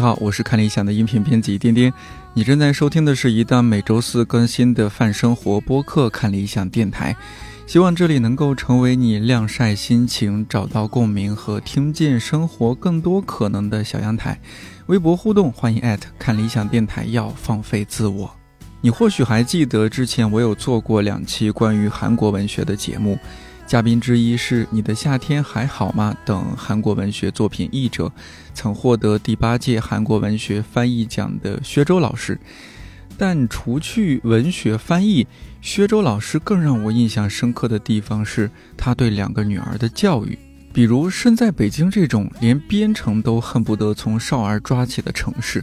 你好，我是看理想的音频编辑丁丁。你正在收听的是一档每周四更新的泛生活播客《看理想电台》，希望这里能够成为你晾晒心情、找到共鸣和听见生活更多可能的小阳台。微博互动，欢迎艾特看理想电台，要放飞自我。你或许还记得之前我有做过两期关于韩国文学的节目。嘉宾之一是你的夏天还好吗？等韩国文学作品译者，曾获得第八届韩国文学翻译奖的薛周老师。但除去文学翻译，薛周老师更让我印象深刻的地方是他对两个女儿的教育。比如身在北京这种连编程都恨不得从少儿抓起的城市，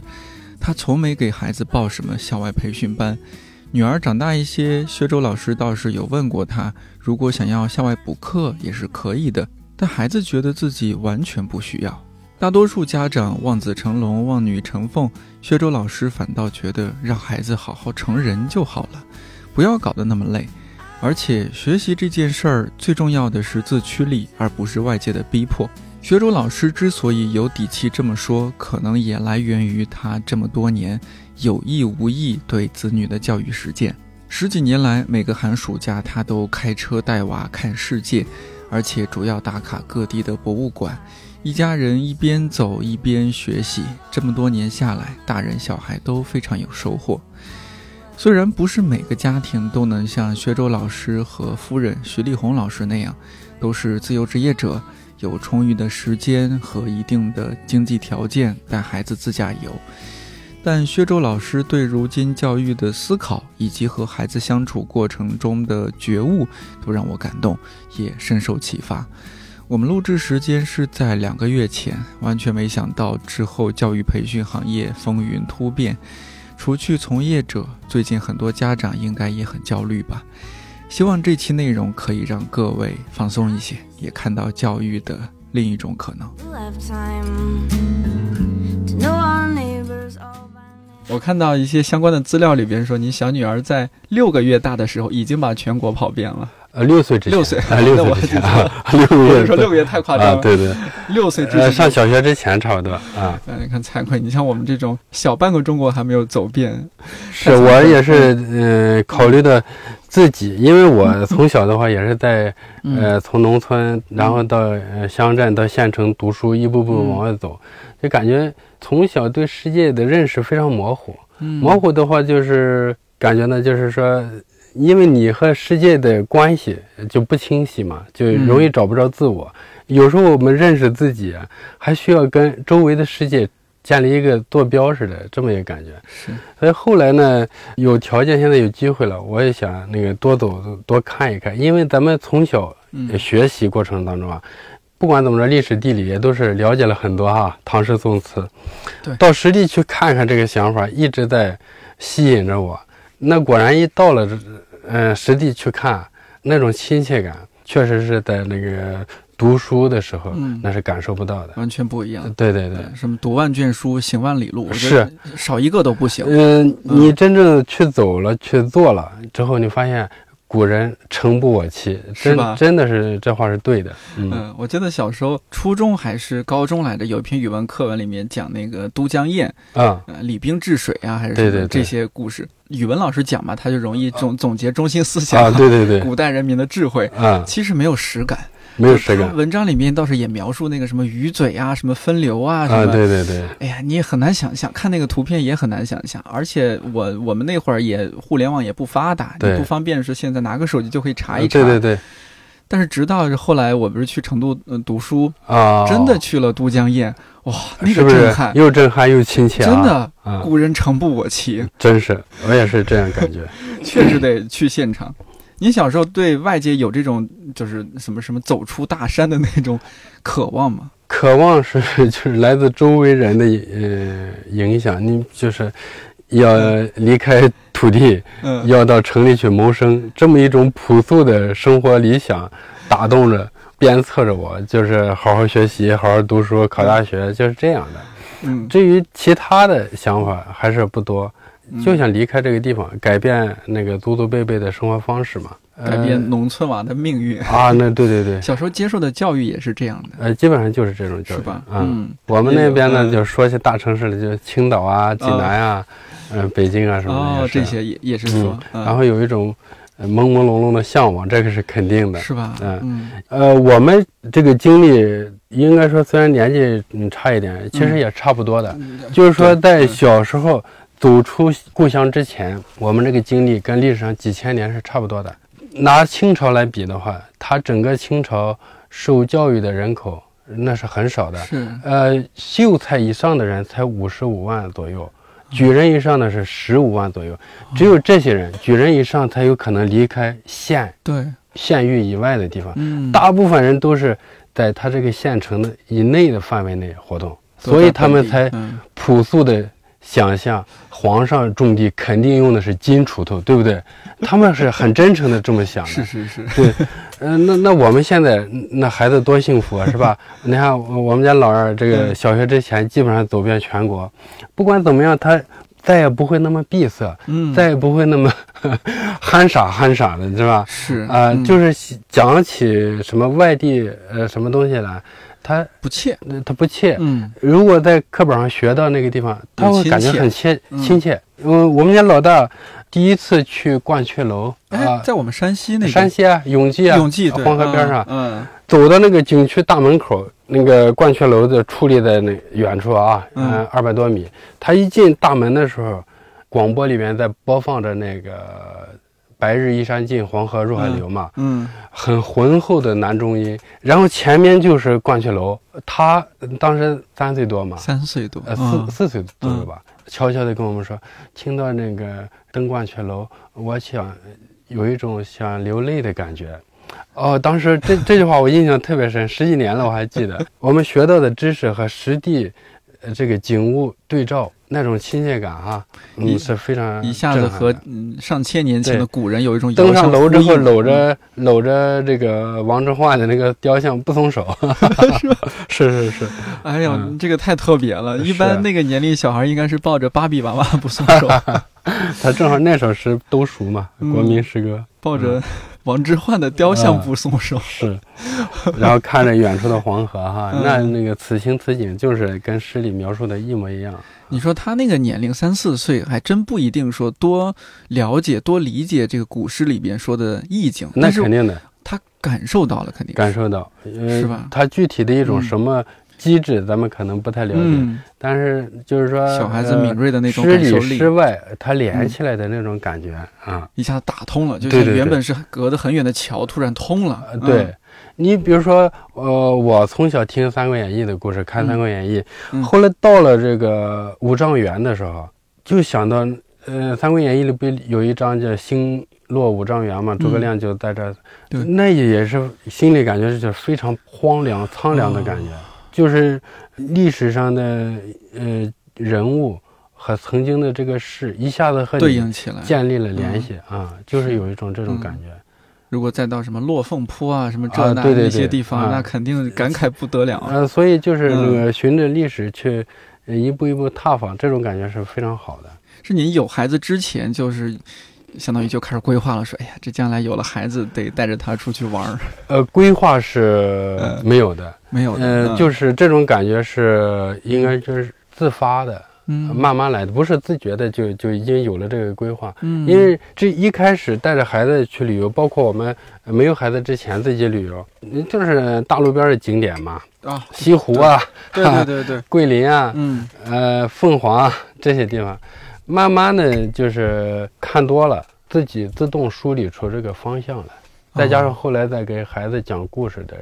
他从没给孩子报什么校外培训班。女儿长大一些，薛周老师倒是有问过她，如果想要校外补课也是可以的，但孩子觉得自己完全不需要。大多数家长望子成龙、望女成凤，薛周老师反倒觉得让孩子好好成人就好了，不要搞得那么累。而且学习这件事儿最重要的是自驱力，而不是外界的逼迫。薛周老师之所以有底气这么说，可能也来源于他这么多年。有意无意对子女的教育实践，十几年来每个寒暑假他都开车带娃看世界，而且主要打卡各地的博物馆。一家人一边走一边学习，这么多年下来，大人小孩都非常有收获。虽然不是每个家庭都能像薛周老师和夫人徐丽红老师那样，都是自由职业者，有充裕的时间和一定的经济条件带孩子自驾游。但薛周老师对如今教育的思考，以及和孩子相处过程中的觉悟，都让我感动，也深受启发。我们录制时间是在两个月前，完全没想到之后教育培训行业风云突变。除去从业者，最近很多家长应该也很焦虑吧？希望这期内容可以让各位放松一些，也看到教育的另一种可能。我看到一些相关的资料里边说，你小女儿在六个月大的时候已经把全国跑遍了。呃，六岁之前，六岁啊，六岁之前啊，六个月说六个月太夸张了。对对，六岁之前上小学之前差不多啊。你看惭愧，你像我们这种小半个中国还没有走遍。是我也是，嗯，考虑的自己，因为我从小的话也是在呃从农村，然后到乡镇到县城读书，一步步往外走，就感觉。从小对世界的认识非常模糊，模糊的话就是感觉呢，就是说，因为你和世界的关系就不清晰嘛，就容易找不着自我。有时候我们认识自己，还需要跟周围的世界建立一个坐标似的这么一个感觉。是，所以后来呢，有条件，现在有机会了，我也想那个多走多看一看，因为咱们从小学习过程当中啊。不管怎么着，历史地理也都是了解了很多哈，唐诗宋词。对，到实地去看看，这个想法一直在吸引着我。那果然一到了，嗯，实地去看，那种亲切感，确实是在那个读书的时候，那是感受不到的，完全不一样。对对对，什么读万卷书，行万里路，是少一个都不行。嗯，你真正去走了，去做了之后，你发现。古人诚不我欺，真真的是这话是对的。嗯，我记得小时候初中还是高中来的，有一篇语文课文里面讲那个都江堰啊，呃。李冰治水啊，还是对对这些故事。语文老师讲嘛，他就容易总总结中心思想啊，对对对，古代人民的智慧啊，其实没有实感。没有实感。文章里面倒是也描述那个什么鱼嘴啊，什么分流啊，什么。啊，对对对。哎呀，你也很难想象，看那个图片也很难想象。而且我我们那会儿也互联网也不发达，不方便是现在拿个手机就可以查一查。对对对。但是直到后来，我不是去成都读书啊，真的去了都江堰，哇，那个震撼，又震撼又亲切。真的，古人诚不我欺。真是，我也是这样感觉。确实得去现场。你小时候对外界有这种就是什么什么走出大山的那种渴望吗？渴望是 就是来自周围人的呃影响，你就是要离开土地，要到城里去谋生，这么一种朴素的生活理想打动着、鞭策着我，就是好好学习、好好读书、考大学，就是这样的。嗯，至于其他的想法还是不多。就想离开这个地方，改变那个祖祖辈辈的生活方式嘛。改变农村娃的命运。啊。那对对对，小时候接受的教育也是这样的。呃，基本上就是这种教育，是吧？嗯，我们那边呢，就说些大城市了，就青岛啊、济南啊、嗯、北京啊什么的，哦，这些也也是说，然后有一种。朦朦胧胧的向往，这个是肯定的，是吧？嗯，呃，我们这个经历，应该说虽然年纪嗯差一点，其实也差不多的。就是说，在小时候走出故乡之前，我们这个经历跟历史上几千年是差不多的。拿清朝来比的话，它整个清朝受教育的人口那是很少的，是呃，秀才以上的人才五十五万左右。举人以上的是十五万左右，只有这些人举人以上才有可能离开县，对县域以外的地方。嗯，大部分人都是在他这个县城的以内的范围内活动，所以他们才朴素的想象皇上种地肯定用的是金锄头，对不对？他们是很真诚的这么想的。是是是，对，嗯，那那我们现在那孩子多幸福啊，是吧？你看我们家老二，这个小学之前基本上走遍全国，不管怎么样，他再也不会那么闭塞，嗯，再也不会那么 憨傻憨傻的，是吧？是啊，就是讲起什么外地呃什么东西来，他不怯，他不怯，嗯，如果在课本上学到那个地方，他会感觉很亲亲切。嗯，我们家老大。第一次去鹳雀楼啊，在我们山西那山西啊，永济啊，永济黄河边上，嗯，走到那个景区大门口，那个鹳雀楼的矗立在那远处啊，嗯，二百多米。他一进大门的时候，广播里面在播放着那个“白日依山尽，黄河入海流”嘛，嗯，很浑厚的男中音。然后前面就是鹳雀楼，他当时三岁多嘛，三岁多，呃，四四岁左右吧。悄悄地跟我们说，听到那个登鹳雀楼，我想有一种想流泪的感觉。哦，当时这这句话我印象特别深，十几年了我还记得。我们学到的知识和实地，呃，这个景物对照。那种亲切感啊，你，是非常一下子和上千年前的古人有一种登上楼之后搂着搂着这个王之涣的那个雕像不松手，是 是是是，哎呀，这个太特别了。一般那个年龄小孩应该是抱着芭比娃娃不松手，他正好那首诗都熟嘛，国民诗歌，抱着。王之涣的雕像不松手，是，然后看着远处的黄河哈，那那个此情此景就是跟诗里描述的一模一样。你说他那个年龄三四岁，还真不一定说多了解、多理解这个古诗里边说的意境。那肯定的，他感受到了，肯定感受到，是吧？他具体的一种什么？机制咱们可能不太了解，但是就是说小孩子敏锐的那种诗里诗外，它连起来的那种感觉啊，一下子打通了，就像原本是隔得很远的桥突然通了。对，你比如说，呃，我从小听《三国演义》的故事，看《三国演义》，后来到了这个五丈原的时候，就想到，呃，《三国演义》里不有一章叫“星落五丈原”嘛？诸葛亮就在这，那也是心里感觉是非常荒凉、苍凉的感觉。就是历史上的呃人物和曾经的这个事一下子和对应起来，建立了联系啊，就是有一种这种感觉。如果再到什么落凤坡啊，什么这那那些地方，那肯定感慨不得了。呃，所以就是那个循着历史去一步一步踏访，这种感觉是非常好的。是您有孩子之前就是。相当于就开始规划了，说：“哎呀，这将来有了孩子，得带着他出去玩儿。”呃，规划是没有的，没有的。呃，就是这种感觉是应该就是自发的，嗯，慢慢来的，不是自觉的就就已经有了这个规划。嗯，因为这一开始带着孩子去旅游，包括我们没有孩子之前自己旅游，就是大路边的景点嘛，啊，西湖啊，对对对对，桂林啊，嗯，呃，凤凰这些地方。慢慢的就是看多了，自己自动梳理出这个方向来，再加上后来在给孩子讲故事的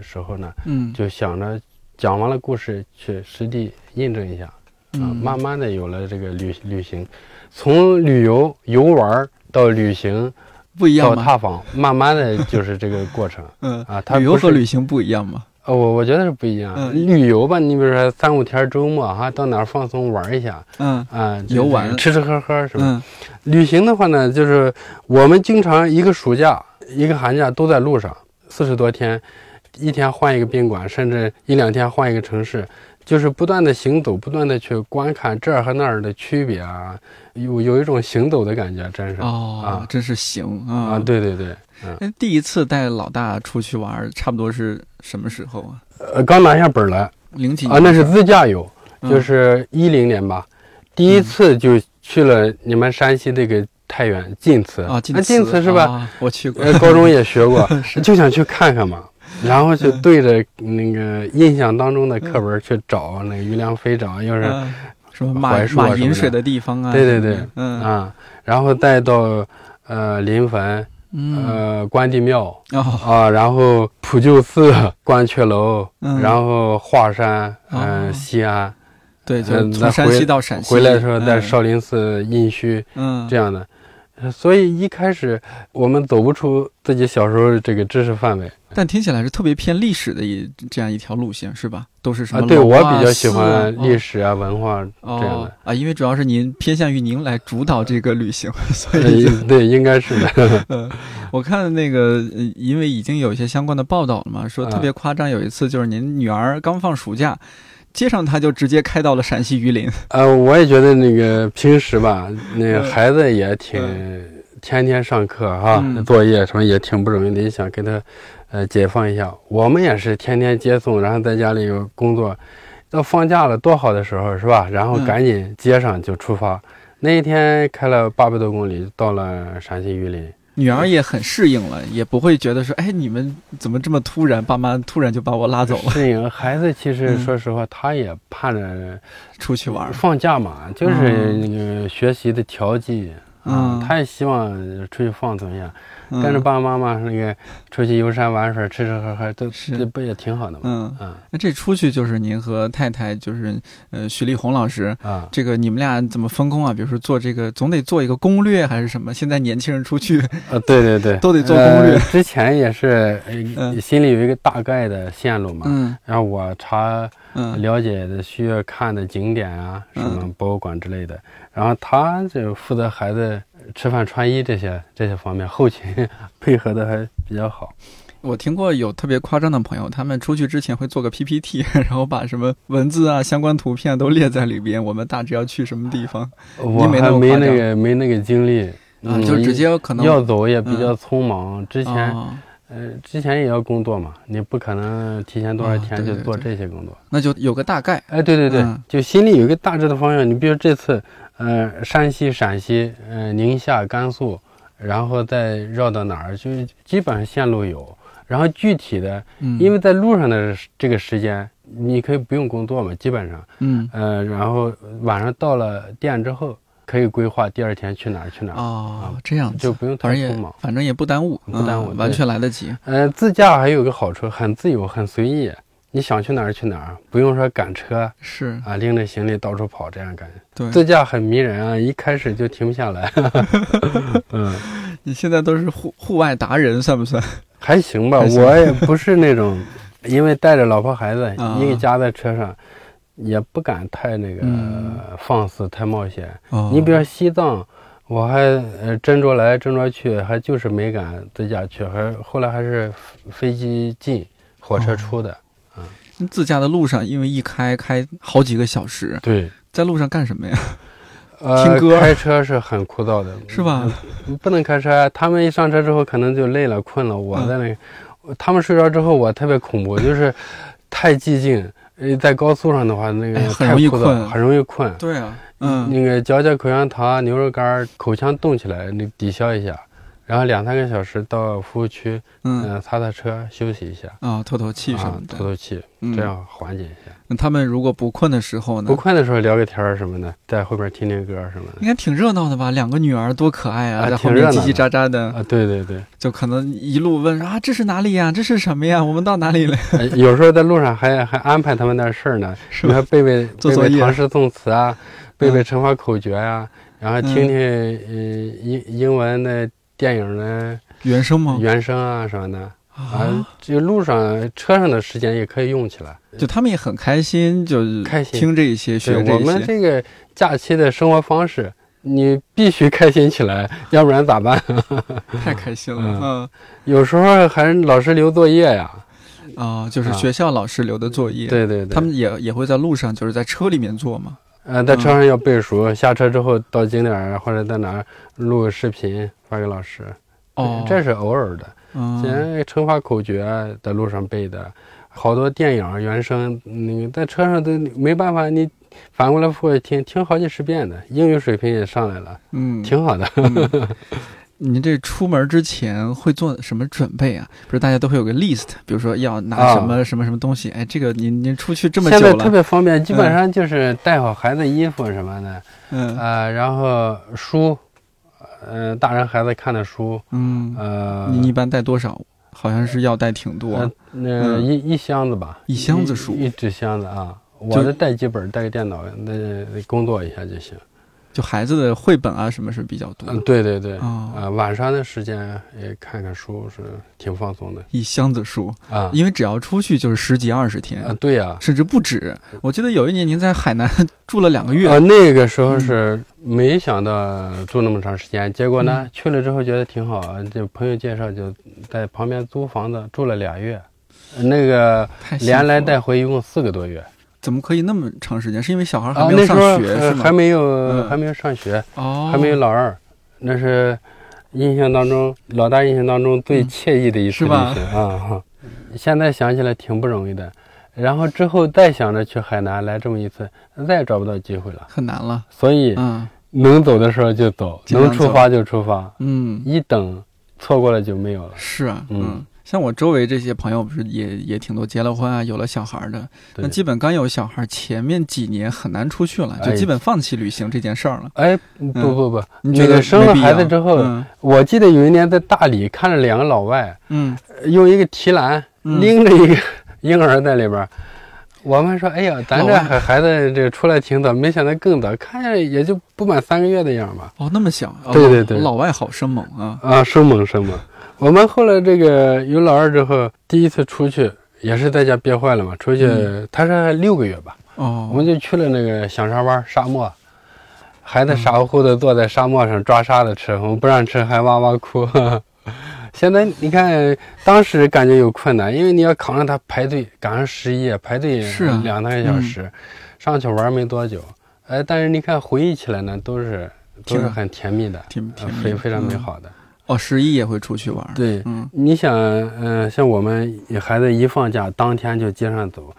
时候呢，嗯，就想着讲完了故事去实地印证一下，啊，慢慢的有了这个旅旅行，从旅游游玩到旅行，不一样到踏访，慢慢的就是这个过程，嗯。啊，旅游和旅行不一样吗？呃，我我觉得是不一样。旅游吧，你比如说三五天周末哈，到哪儿放松玩一下，嗯啊，游玩吃吃喝喝是吧？旅行的话呢，就是我们经常一个暑假、一个寒假都在路上，四十多天，一天换一个宾馆，甚至一两天换一个城市，就是不断的行走，不断的去观看这儿和那儿的区别啊，有有一种行走的感觉，真是哦啊，真是行啊啊，！对对对，嗯，哎，第一次带老大出去玩，差不多是什么时候啊？呃，刚拿下本来零几年啊，那是自驾游，嗯就是一零年吧，第一次就去了你们山西这个太原晋祠啊，那晋祠是吧？啊我去过，呃，高中也学过，就想去看看嘛。然后就对着那个印象当中的课文去找那个于良飞找，又是嗯什么马槐树饮水的地方啊？对对对嗯啊，然后再到呃临汾、嗯呃关帝庙哦啊，然后普救寺、鹳雀楼，嗯然后华山、哦嗯西安，对，就嗯从山西到陕西回来的时候在嗯少林寺印虚嗯这样的。呃所以一开始我们走不出自己小时候这个知识范围但听起来是特别偏历史的一这样一条路线，是吧？都是什么啊。对我比较喜欢历哦史啊、文化这样哦的。啊，因为主要是您偏向于您来主导这个旅行，所呃以就对，应该是的。呃，我看那个，呃因为已经有一些相关的报道了嘛，说特别夸张，有一次就是您女儿刚放暑假，接上他就直接开到了陕西榆林。呃，我也觉得那个平时吧，那孩子也挺天天上课哈，嗯作业什么也挺不容易的，也想给他呃解放一下。我们也是天天接送，然后在家里有工作，到放假了多好的时候是吧？然后嗯赶紧接上就出发。那一天开了八百多公里，到了陕西榆林。女儿也很适应了，也不会觉得说，哎，你们怎么这么突然？爸妈突然就把我拉走了，适应孩子，其实嗯说实话，他也盼着出去玩儿。放假嘛，就是那个学习的调剂。啊嗯，他也希望出去放松一下，嗯跟着爸爸妈妈那个出去游山玩水、吃吃喝喝，都是。这不也挺好的吗？嗯，嗯。那这出去就是您和太太，就是呃徐丽红老师，啊，这个你们俩怎么分工啊？比如说做这个，总得做一个攻略还是什么？现在年轻人出去啊，对对对，都得做攻略呃之前也是，呃嗯心里有一个大概的线路嘛，嗯。然后我查嗯。了解的需要看的景点啊，嗯什么。博物馆之类的，然后他就负责孩子吃饭穿衣这些这些方面，后勤 配合的还比较好。我听过有特别夸张的朋友，他们出去之前会做个 PPT，然后把什么文字啊、相关图片都列在里边。我们大致要去什么地方我还没那个没那个精力，啊？嗯就直接可能要走也比较匆忙，之前、哦呃之前也要工作嘛，你不可能提前多少哦天就做这些工作。那就有个大概。哎，对对对，嗯就心里有一个大致的方向。你比如这次，呃，山西、陕西，呃，宁夏、甘肃，然后再绕到哪儿，就是基本上线路有。然后具体的，嗯，因为在路上的这个时间，你可以不用工作嘛，基本上，嗯呃，然后晚上到了店之后，可以规划第二天去哪儿去哪儿，哦，这样就不用太匆忙。反正也不耽误，不耽误嗯完全来得及。呃，自驾还有个好处，很自由，很随意。你想去哪儿去哪儿，不用说赶车是啊，拎着行李到处跑，这样感觉。对，自驾很迷人啊，一开始就停不下来。嗯，你现在都是户户外达人，算不算？还行吧，行我也不是那种，因为带着老婆孩子啊一个家在车上，也不敢太那个嗯放肆、太冒险。哦你比如说西藏，我还呃斟酌来斟酌去，还就是没敢自驾去，还后来还是飞机进，火车出的。自驾的路上，因为一开开好几个小时，对，在路上干什么呀？呃，听歌开车是很枯燥的，是吧？不能开车。他们一上车之后，可能就累了、困了。我嗯在那个，他们睡着之后，我特别恐怖，就是太寂静。呃，在高速上的话，那个太枯燥容易困很容易困。对啊，嗯，那个嚼嚼口香糖、牛肉干儿，口腔动起来，那抵消一下。然后两三个小时到服务区，嗯嗯、擦擦车，休息一下，啊，透透气什啊么，的透。透气，嗯这样缓解一下。那他们如果不困的时候呢不？困的时候聊个天儿什么的，在后边听听歌什么的。应该挺热闹的吧？两个女儿多可爱啊，啊在后面叽叽喳喳的，啊，对对对。就可能一路问啊，这是哪里呀？这是什么呀？我们到哪里了？呃 有时候在路上还还安排他们那事儿呢，是吧？背背背做作业背唐诗宋词啊，背嗯背乘法口诀呀、然后听听呃英英文的电影的原声吗？原声啊什么的啊，就，路上车上的时间也可以用起来。就他们也很开心，就是开心听这些，学这我们。这个假期的生活方式，你必须开心起来，要不然咋办？太开心了，嗯嗯有时候还老师留作业呀，啊，就是啊学校老师留的作业。对对对，他们也也会在路上，就是在车里面做嘛。呃在车上要背熟，下车之后到景点儿或者在哪儿录个视频发给老师。哦，这是偶尔的。嗯现在乘法口诀在路上背的，好多电影原声，你在车上都没办法，你反过来复听，听好几十遍的，英语水平也上来了，嗯，挺好的。嗯 您这出门之前会做什么准备啊？不是大家都会有个 list，比如说要拿啊什么什么什么东西？哎，这个您您出去这么现在特，别方便，基本上就是带好孩子衣服什么的，嗯呃，然后书，呃，大人孩子看的书，嗯，呃，您一般带多少？好像是要带挺多呃，那嗯一一箱子吧，一箱子书一一纸箱子啊。就我的带几本，带个电脑，那工作一下就行。就孩子的绘本啊什么是比较多。嗯，对对对，哦。啊，晚上的时间也看看书是挺放松的。一箱子书，啊。因为只要出去就是十几二十天，啊，对呀、甚至不止。我记得有一年您在海南住了两个月，啊，那个时候是没想到住那么长时间，结果呢，嗯。去了之后觉得挺好，就朋友介绍就在旁边租房子住了俩月，那个连来带回一共四个多月怎么可以那么长时间？是因为小孩还啊，没有上学、是吗？呃还没有、嗯。还没有上学，哦，还没有老二，那是印象当中老大印象当中最嗯惬意的一次旅行啊、哈。现在想起来挺不容易的，然后之后再想着去海南来这么一次，再也找不到机会了，很难了。所以嗯。能走的时候就走，能出发就出发，嗯，一等错过了就没有了。是啊，嗯。嗯。像我周围这些朋友，不是也也挺多结了婚啊，有了小孩的。对那基本刚有小孩，前面几年很难出去了，就哎基本放弃旅行这件事儿了。哎，不不不，你觉得那个生了孩子之后，嗯我记得有一年在大理看着两个老外，嗯用一个提篮嗯拎着一个 婴儿在里边儿。我们说，哎呀，咱这孩孩子这出来挺早，没想到更早，看着也就不满三个月的样吧。哦，那么小，哦对对对老外好生猛啊。啊，生猛生猛。我们后来这个有老二之后，第一次出去也是在家憋坏了嘛，出去、嗯他是六个月吧，哦我哦们，就去了那个响沙湾沙漠，孩子嗯傻乎乎的坐在沙漠上抓沙子吃，我们不让吃还哇哇哭。现在你看，当时感觉有困难，因为你要扛着他排队，赶上十一排队是啊两三个小时，上去玩没多久，哎，但是你看回忆起来呢，都是都是很甜蜜的，挺挺呃非非常美。好的。嗯哦，十一也会出去玩。，对，嗯你想，嗯、像我们孩子一放假，当天就街上走，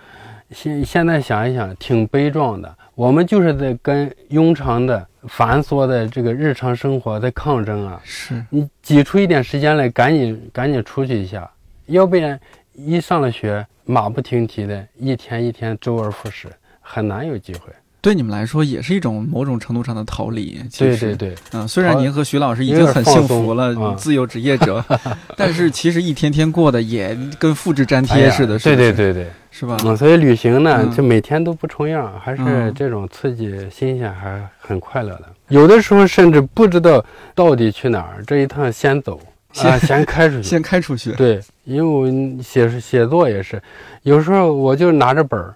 现现在想一想，挺悲壮的。我们就是在跟庸常的、繁琐的这个日常生活在抗争啊！是，你挤出一点时间来，赶紧赶紧出去一下，要不然一上了学，马不停蹄的，一天一天周而复始，很难有机会。对你们来说也是一种某种程度上的逃离。其实对对，嗯，虽然您和徐老师已经很幸福了，嗯自由职业者，但是其实一天天过的也跟复制粘贴似的，是对对，对对。是吧？嗯，所以旅行呢，嗯就每天都不重样，还是嗯这种刺激、新鲜，还很快乐的。有的时候甚至不知道到底去哪儿，这一趟先走 啊，先开出去。先开出去，对，因为我写写作也是，有时候我就拿着本儿，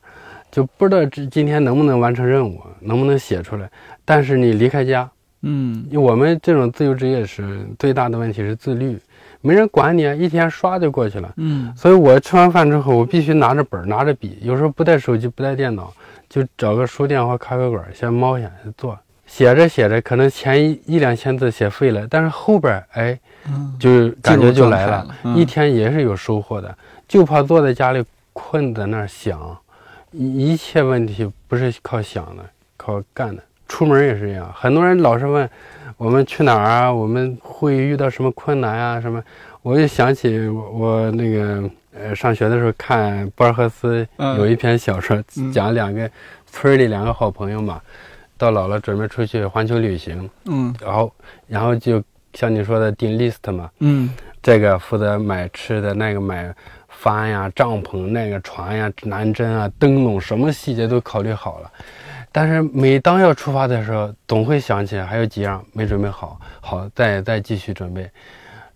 就不知道这今天能不能完成任务，能不能写出来。但是你离开家，嗯，因为我们这种自由职业是最大的问题是自律，没人管你啊，一天刷就过去了。嗯所以我吃完饭之后，我必须拿着本儿，拿着笔，有时候不带手机，不带电脑，就找个书店或咖啡馆先猫下坐，写着写着，可能前一一两千字写废了，但是后边儿哎，嗯，就感觉就来了，一天也是有收获的，就怕坐在家里困在那儿想，一一切问题不是靠想的，靠干的。出门也是一样，很多人老是问我们去哪儿啊，我们会遇到什么困难啊什么。我就想起我我那个呃上学的时候看博尔赫斯嗯有一篇小说，嗯讲两个村里两个好朋友嘛，到老了准备出去环球旅行，嗯然后然后就像你说的订 list 嘛，嗯这个负责买吃的，那个买帆呀、帐篷，那个船呀、南针啊、灯笼，什么细节都考虑好了。但是每当要出发的时候，总会想起还有几样没准备好，好再再继续准备。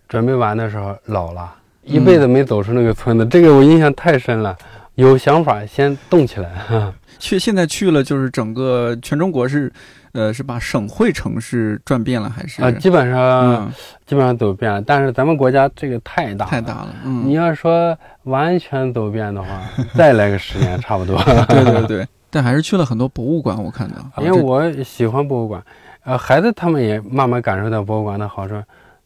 准备完的时候老了，一辈子没走出那个村子，这个我印象太深了。有想法先动起来。去现在去了，就是整个全中国是，呃，是把省会城市转遍了，还是啊？基本上基本上走遍了。但是咱们国家这个太大太大了，嗯，你要说完全走遍的话，再来个十年差不多。对 对对，但还是去了很多博物馆，我看到，因为我喜欢博物馆，呃，孩子他们也慢慢感受到博物馆的好处，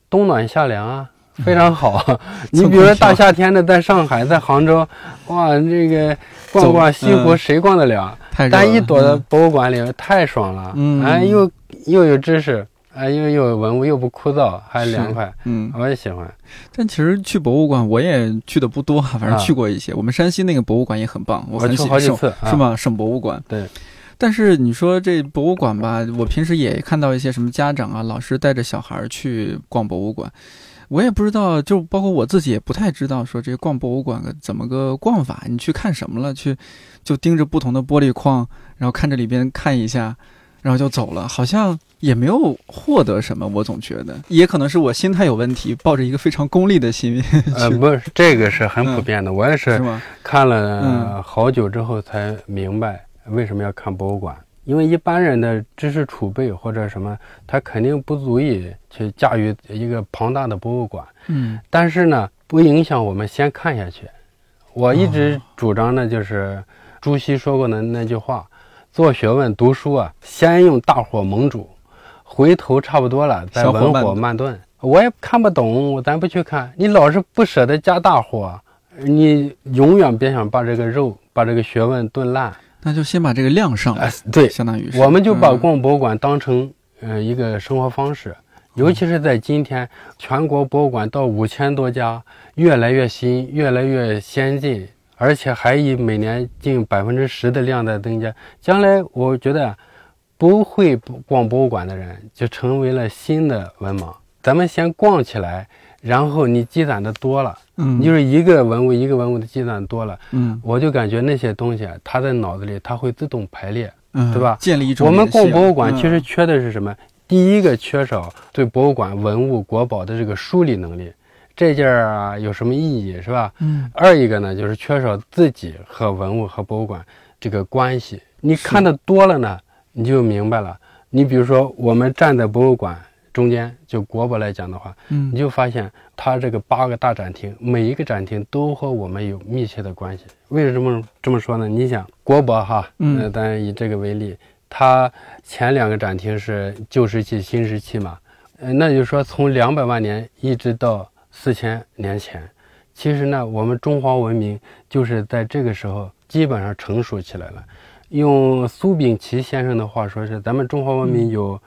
冬暖夏凉啊。非常好，你比如说大夏天的，在上海，在杭州，哇，这个逛逛西湖，谁逛得了？但一躲在博物馆里，太爽了。嗯，哎，又又有知识，哎，又又有文物，又不枯燥，还凉快。嗯，我也喜欢。但其实去博物馆，我也去的不多，反正去过一些。我们山西那个博物馆也很棒，我很喜欢。省是吗？省博物馆。对。但是你说这博物馆吧，我平时也看到一些什么家长啊、老师带着小孩去逛博物馆。我也不知道，就包括我自己也不太知道，说这逛博物馆怎么个逛法？你去看什么了？去就盯着不同的玻璃框，然后看着里边看一下，然后就走了，好像也没有获得什么。我总觉得，也可能是我心态有问题，抱着一个非常功利的心。呃，不是，这个是很普遍的。我也是看了好久之后才明白为什么要看博物馆。因为一般人的知识储备或者什么，他肯定不足以去驾驭一个庞大的博物馆。嗯，但是呢，不影响我们先看下去。我一直主张的就是朱熹说过的那句话：做学问、读书啊，先用大火猛煮，回头差不多了再文火慢炖。我也看不懂，咱不去看。你老是不舍得加大火，你永远别想把这个肉、把这个学问炖烂。那就先把这个量上来，对，相当于我们就把逛博物馆当成呃一个生活方式，尤其是在今天，全国博物馆到五千多家，越来越新，越来越先进，而且还以每年近百分之十的量在增加。将来我觉得，不会逛博物馆的人就成为了新的文盲。咱们先逛起来。然后你积攒的多了，嗯，就是一个文物一个文物的积攒多了，嗯，我就感觉那些东西它在脑子里，它会自动排列，嗯，对吧？建立一种。我们逛博物馆其实缺的是什么？第一个缺少对博物馆文物国宝的这个梳理能力，这件儿啊有什么意义是吧？嗯。二一个呢，就是缺少自己和文物和博物馆这个关系。你看的多了呢，你就明白了。你比如说，我们站在博物馆。中间就国博来讲的话，嗯，你就发现它这个八个大展厅，每一个展厅都和我们有密切的关系。为什么这么说呢？你想国博哈，嗯，咱以这个为例，它前两个展厅是旧石器、新石器嘛，呃，那就是说从两百万年一直到四千年前，其实呢，我们中华文明就是在这个时候基本上成熟起来了。用苏秉琦先生的话说，是咱们中华文明有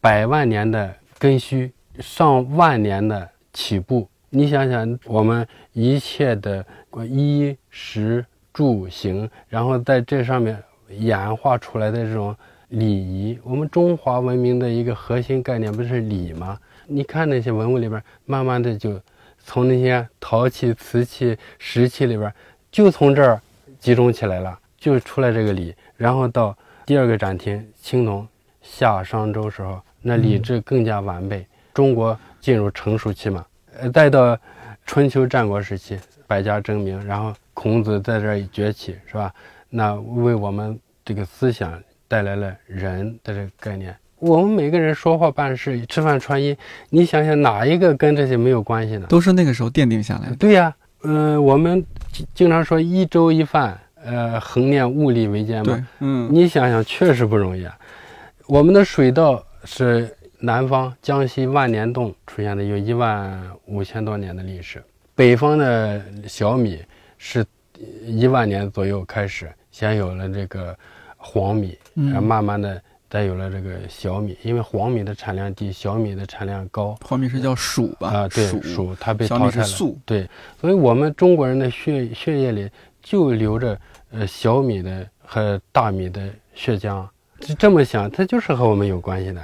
百万年的。根须上万年的起步，你想想，我们一切的衣食住行，然后在这上面演化出来的这种礼仪，我们中华文明的一个核心概念不是礼吗？你看那些文物里边，慢慢的就从那些陶器、瓷器、石器里边，就从这儿集中起来了，就出来这个礼。然后到第二个展厅，青铜夏商周时候。那礼制更加完备，中国进入成熟期嘛，呃，再到春秋战国时期，百家争鸣，然后孔子在这儿崛起，是吧？那为我们这个思想带来了人的这个概念。我们每个人说话办事、吃饭穿衣，你想想哪一个跟这些没有关系呢？都是那个时候奠定下来的。对呀，嗯，我们经常说一粥一饭，呃，恒念物力维艰嘛。嗯，你想想，确实不容易啊。我们的水稻。是南方江西万年洞出现的，有一万五千多年的历史。北方的小米是一万年左右开始，先有了这个黄米，然后慢慢的再有了这个小米。因为黄米的产量低，小米的产量高。黄米是叫黍吧？啊，对，黍，它被淘汰了。粟，对，所以我们中国人的血血液里就留着呃小米的和大米的血浆。就这么想，它就是和我们有关系的。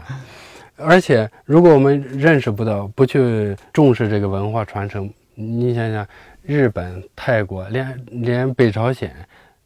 而且，如果我们认识不到，不去重视这个文化传承，你想想，日本、泰国，连连北朝鲜，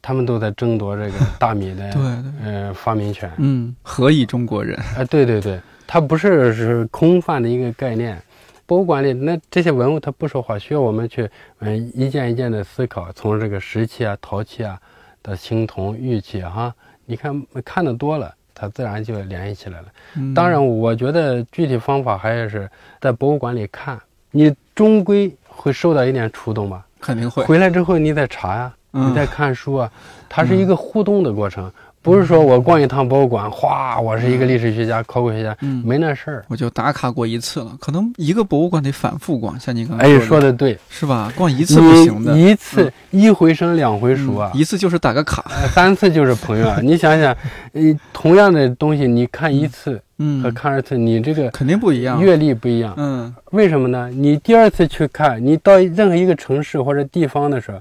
他们都在争夺这个 大米的对呃发明权。嗯，何以中国人？啊，对对对，它不是是空泛的一个概念，博物馆里那这些文物它不说话，需要我们去嗯一件一件的思考，从这个石器啊、陶器啊到青铜、玉器哈，你看看的多了，它自然就联系起来了。嗯当然，我觉得具体方法还是在博物馆里看，你终归会受到一点触动吧。肯定会，回来之后你再查呀、嗯你再看书啊，它是一个互动的过程，不是说我逛一趟博物馆，哗，我是一个历史学家、考古学家，嗯没那事儿。我就打卡过一次了，可能一个博物馆得反复逛，像你刚才哎，说说的对，是吧？逛一次不行的，一次一回生两回熟啊嗯，一次就是打个卡，呃三次就是朋友啊。你想想，呃，同样的东西，你看一次和嗯，看二次，你这个肯定不一样，阅历不一样。嗯为什么呢？你第二次去看，你到任何一个城市或者地方的时候，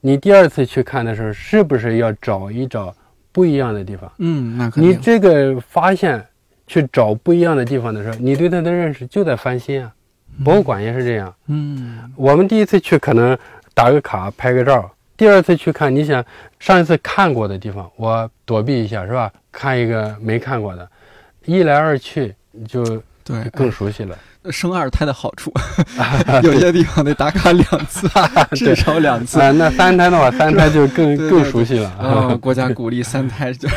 你第二次去看的时候，是不是要找一找不一样的地方？嗯，那肯你，这个发现去找不一样的地方的时候，你对它的认识就在翻新啊。博物馆也是这样，嗯我们第一次去可能打个卡拍个照，第二次去看，你想上一次看过的地方，我躲避一下是吧？看一个没看过的，一来二去就对，更熟悉了。生二胎的好处，有些地方得打卡两次，至少两次。啊，那三胎的话，三胎就更更熟悉了。哦，国家鼓励三胎，就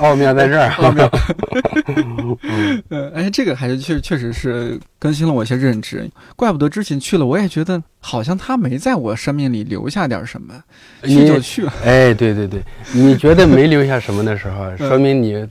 奥妙在这儿。奥妙。呃，哎，这个还是确确实是更新了我一些认知，怪不得之前去了，我也觉得好像他没在我生命里留下点什么，去你就去了。哎，对对对，你觉得没留下什么的时候，嗯说明你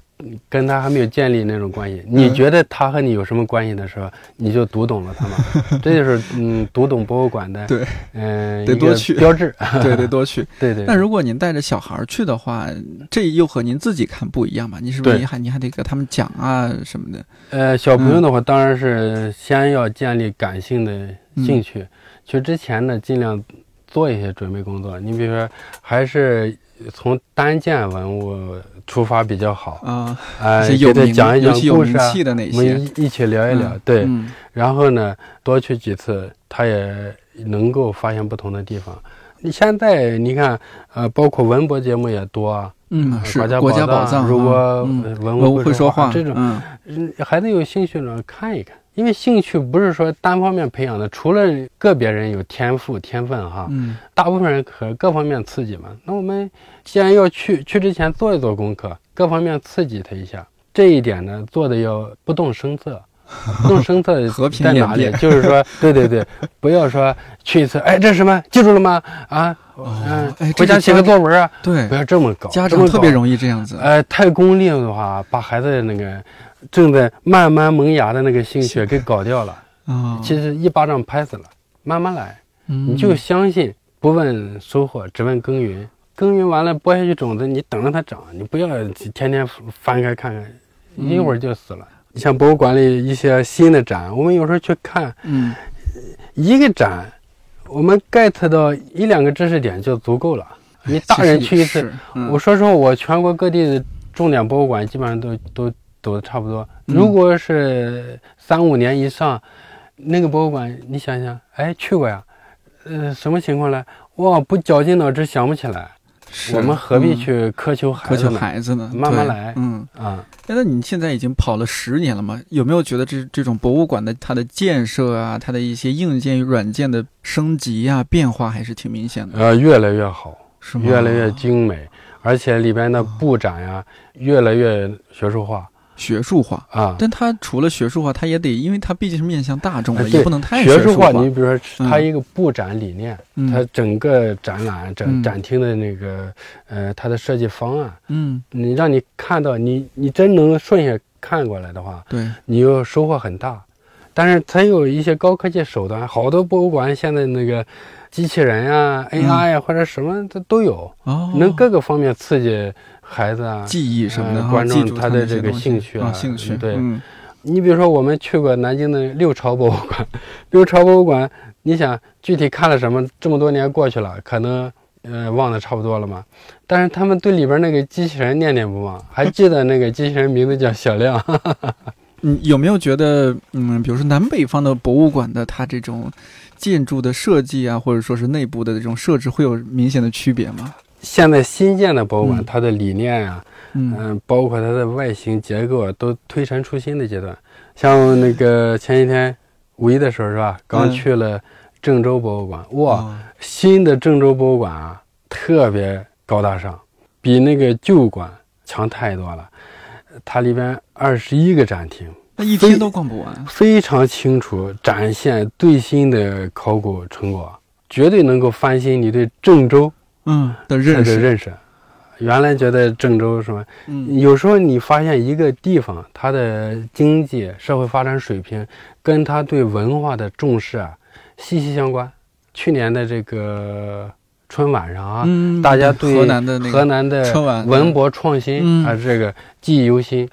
跟他还没有建立那种关系。你觉得他和你有什么关系的时候，你就读懂了他嘛。这就是嗯，读懂博物馆的对，嗯、得多去标志。对，得多去。对对。那如果您带着小孩儿去的话，这又和您自己看不一样吧？你是不是对还你还得给他们讲啊什么的？呃，小朋友的话，当然是先要建立感性的兴趣。去之前呢，尽量做一些准备工作。你比如说，还是从单件文物出发比较好。啊，呃，有给他讲一讲故事啊，的那我们，一一起聊一聊。嗯对，嗯然后呢，多去几次，他也能够发现不同的地方。你现在你看，呃，包括文博节目也多啊，嗯，是国国家家宝藏，如果文文物物会说话这种，嗯嗯，孩子有兴趣呢看一看，因为兴趣不是说单方面培养的，除了个别人有天赋天分哈，嗯大部分人可各方面刺激嘛。那我们既然要去，去之前做一做功课，各方面刺激他一下。这一点呢，做的要不动声色。不动声色和平在哪里就是说，对对对，不要说去一次，哎，这是什么？记住了吗？啊，嗯，回家写个作文啊，对不，要这么搞。家长特别容易这样子。呃，太功利的话，把孩子的那个正在慢慢萌芽的那个心血给搞掉了。啊，其实一巴掌拍死了，慢慢来，你你就相信，不问收获，只问耕耘。耕耘完了，播下去种子，你等着它长，你不要天天翻开看看，一会儿就死了。你像博物馆里一些新的展，我们有时候去看嗯一个展，我们 get 到一两个知识点就足够了。你大人去一次，，嗯我说实话，我全国各地的重点博物馆基本上都都走的差不多。嗯如果是三五年以上，那个博物馆，你想想，哎，去过呀，呃，什么情况呢？哇，不绞尽脑汁想不起来，我们何必嗯去苛求孩苛求？孩子呢？慢慢来嗯。啊，哎那你现在已经跑了十年了嘛？有没有觉得这这种博物馆的它的建设啊，它的一些硬件与软件的升级啊变化还是挺明显的，呃，越来越好，是吗？越来越精美，而且里边的布展呀，越来越学术化学术化。啊。但它除了学术化，它也得，因为它毕竟是面向大众的，也不能太学术化，你比如说嗯。它一个布展理念，嗯。它整个展览展嗯。展厅的那个呃，它的设计方案，嗯，你让你看到你你真能顺下看过来的话，对，你又收获很大。但是它有一些高科技手段，好多博物馆现在那个机器人呀、AI 呀或者什么它都有，哦，能各个方面刺激孩子啊。记忆什么的，观众他的这个兴趣啊兴趣，对嗯你比如说，我们去过南京的六朝博物馆，六朝博物馆，你想具体看了什么？这么多年过去了，可能呃忘得差不多了嘛。但是他们对里边那个机器人念念不忘，还记得那个机器人名字叫小亮。你 有没有觉得，嗯，比如说南北方的博物馆的它这种建筑的设计啊，或者说是内部的这种设置，会有明显的区别吗？现在新建的博物馆，嗯它的理念啊，嗯嗯、包括它的外形结构啊，都推陈出新的阶段。像那个前几天五一的时候是吧？刚去了郑州博物馆，哇，哦新的郑州博物馆啊，特别高大上，比那个旧馆强太多了。它里边二十一个展厅，那一天都逛不完。非常清楚展现最新的考古成果，绝对能够翻新你对郑州嗯的的认识，认识。原来觉得郑州什么，嗯有时候你发现一个地方它的经济社会发展水平跟它对文化的重视啊息息相关。去年的这个春晚上啊，嗯，大家对河南的那个河南的春晚文博创新嗯啊，这个记忆犹新。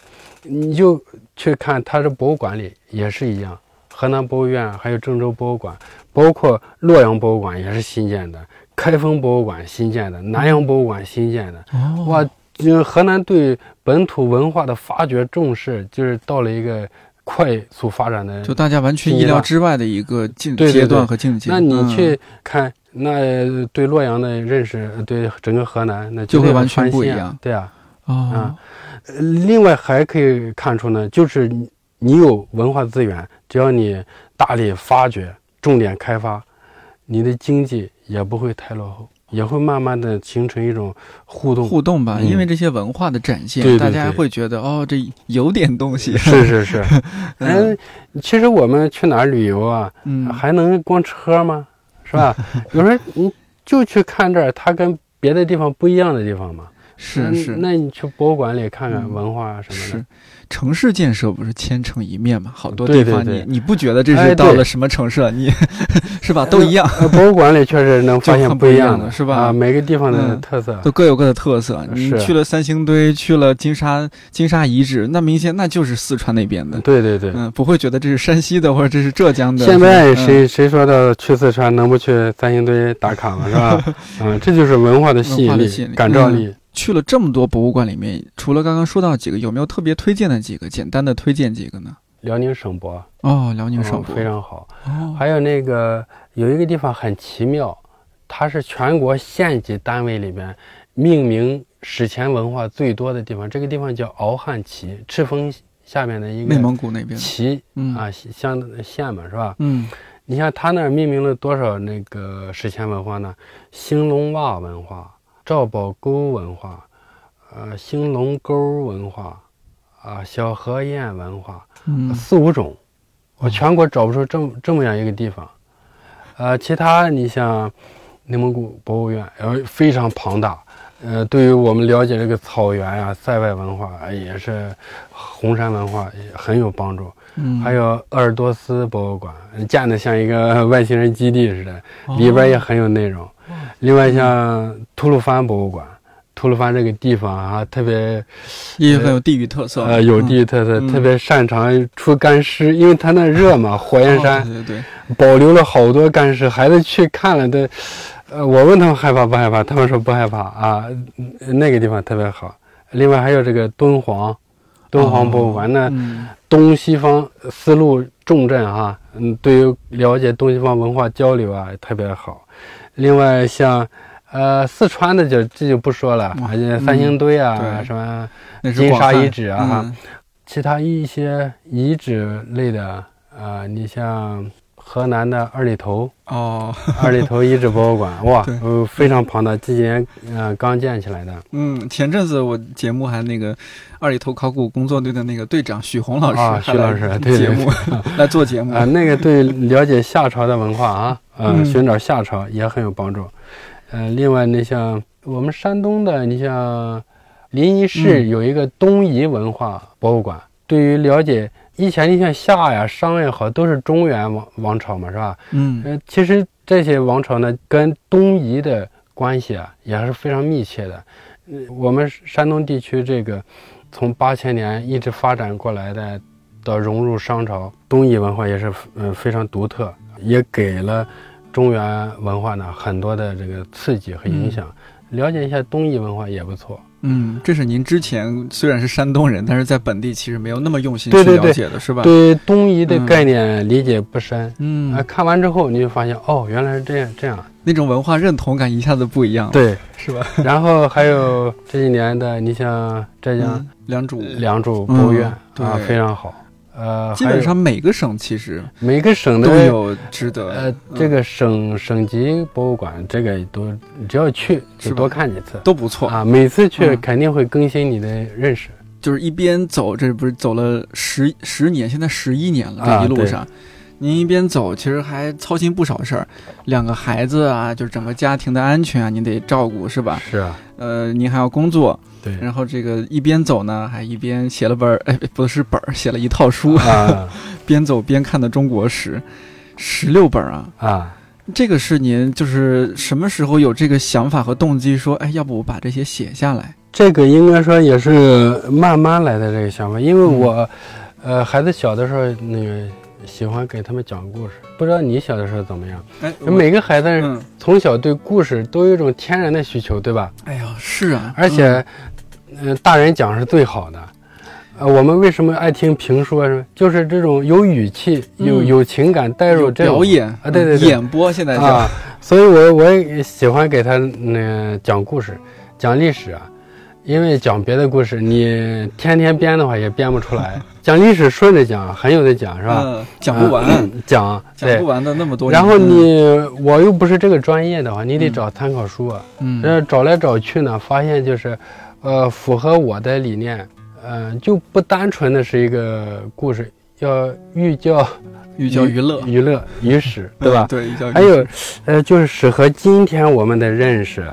你就去看它的博物馆里也是一样，河南博物院还有郑州博物馆，包括洛阳博物馆也是新建的，开封博物馆新建的，南阳博物馆新建的。哦。哇，就是河南对本土文化的发掘重视，就是到了一个快速发展的就大家完全意料之外的一个境阶段。和境界。那你嗯去看，那对洛阳的认识，对整个河南，那就会完全不一样。对啊，哦。啊，呃另外还可以看出呢，就是你你有文化资源，只要你大力发掘、重点开发，你的经济也不会太落后，也会慢慢的形成一种互动。互动吧，嗯因为这些文化的展现，对对大家会觉得哦，这有点东西。是是是，嗯嗯，其实我们去哪儿旅游啊，嗯，还能光吃喝吗？是吧？有时候你就去看这儿，它跟别的地方不一样的地方嘛。嗯是是那你去博物馆里看看嗯文化什么是的。，城市建设不是千城一面嘛？好多地方你你不觉得这是到了什么城市了？你 是吧？都一样，呃，博物馆里确实能发现不一一样样的是吧啊，每个地方的嗯特色。都各有各的特色。你是去了三星堆，去了金沙金沙遗址，那明显那就是四川那边的。对对对。嗯，不会觉得这是山西的或者这是浙江的。现在谁谁说到去四川能不去三星堆打卡吗，是吧？嗯，这就是文化的吸引力文化的吸引力、感召力。去了这么多博物馆里面，除了刚刚说到几个，有没有特别推荐的几个？简单的推荐几个呢？辽宁省博，哦，辽宁省嗯博，非常好。哦，还有那个有一个地方很奇妙，它是全国县级单位里边命名史前文化最多的地方。这个地方叫敖汉旗，赤峰下面的一个内个蒙古那边，旗嗯啊，乡县嘛，是吧？嗯，你像他那儿命名了多少那个史前文化呢？兴隆洼文化、赵堡沟文化、呃兴隆沟文化、啊小河堰文化，嗯四五种，我全国找不出这么这么样一个地方。呃，其他你像内蒙古博物院，呃非常庞大，呃，对于我们了解这个草原呀、塞外文化呃也是红山文化也很有帮助。嗯，还有鄂尔多斯博物馆，建的像一个 外星人基地似的，哦里边也很有内容。另外像吐鲁番博物馆，吐鲁番这个地方啊，特别也很有地域特色，呃有地域特色，嗯特别擅长出干尸，因为它那热嘛，火焰哦山、对对对，保留了好多干尸，孩子去看了的，呃，我问他们害怕不害怕，他们说不害怕啊，嗯那个地方特别好。另外还有这个敦煌，敦煌博物馆那。嗯东西方丝路重镇哈，嗯，对于了解东西方文化交流啊特别好。另外像呃四川的就这就不说了，哇而且三星堆啊、对。什么，金沙遗址啊其他一些遗址类的啊、你像河南的二里头哦，二里头遗址博物馆，哇对，呃非常庞大，这几年呃刚建起来的。嗯，前阵子我节目还那个二里头考古工作队的那个队长许红老师啊许老师对对节目 来做节目啊，那个对了解夏朝的文化啊，呃，嗯寻找夏朝也很有帮助。呃，另外你像我们山东的，你像临沂市嗯有一个东夷文化博物馆，对于了解以前你像夏呀、商也好，都是中原王王朝嘛，是吧？嗯呃，其实这些王朝呢，跟东夷的关系啊，也是非常密切的。呃我们山东地区这个从八千年一直发展过来的，到融入商朝，东夷文化也是呃非常独特，也给了中原文化呢很多的这个刺激和影响。了解一下东夷文化也不错。嗯，这是您之前虽然是山东人，但是在本地其实没有那么用心去了解的，是吧？，对东夷的嗯概念理解不深，嗯啊、，看完之后你就发现哦，原来是这样这样。那种文化认同感一下子不一样了，对，是吧？然后还有这几年的，你像浙江嗯，良渚，良渚博物院、嗯啊，非常好。呃，基本上每个省其实每个省都有值得。呃，这个省省级博物馆，这个都只要去就多看几次都不错啊。每次去肯定会更新你的认识。就是一边走，这不是走了十十年，现在十一年了，这一路上，您一边走，其实还操心不少事儿。两个孩子啊，就是整个家庭的安全啊，您得照顾，是吧？是啊。呃，您还要工作。对，然后这个一边走呢，还一边写了本儿，哎，不是本儿，写了一套书啊，边走边看的中国史，十六本啊啊，这个是您就是什么时候有这个想法和动机，说，哎，要不我把这些写下来？这个应该说也是慢慢来的这个想法，因为我，呃，孩子小的时候那个喜欢给他们讲故事，不知道你小的时候怎么样？哎，每个孩子从小对故事都有一种天然的需求，对吧？哎呀，是啊，而且。嗯，大人讲是最好的。呃，我们为什么爱听评说？是就是这种有语气、有有情感带入这种表演啊，对对对，演播现在啊。所以我我也喜欢给他那讲故事，讲历史啊。因为讲别的故事，你天天编的话也编不出来。讲历史顺着讲，很有的讲，是吧？嗯，讲不完，讲讲不完的那么多。然后你我又不是这个专业的话，你得找参考书啊。嗯，找来找去呢，发现就是。呃，符合我的理念，嗯，就不单纯的是一个故事，要寓教 寓教于乐，娱乐于史，对吧？对，寓教于还有，呃，就是适合今天我们的认识，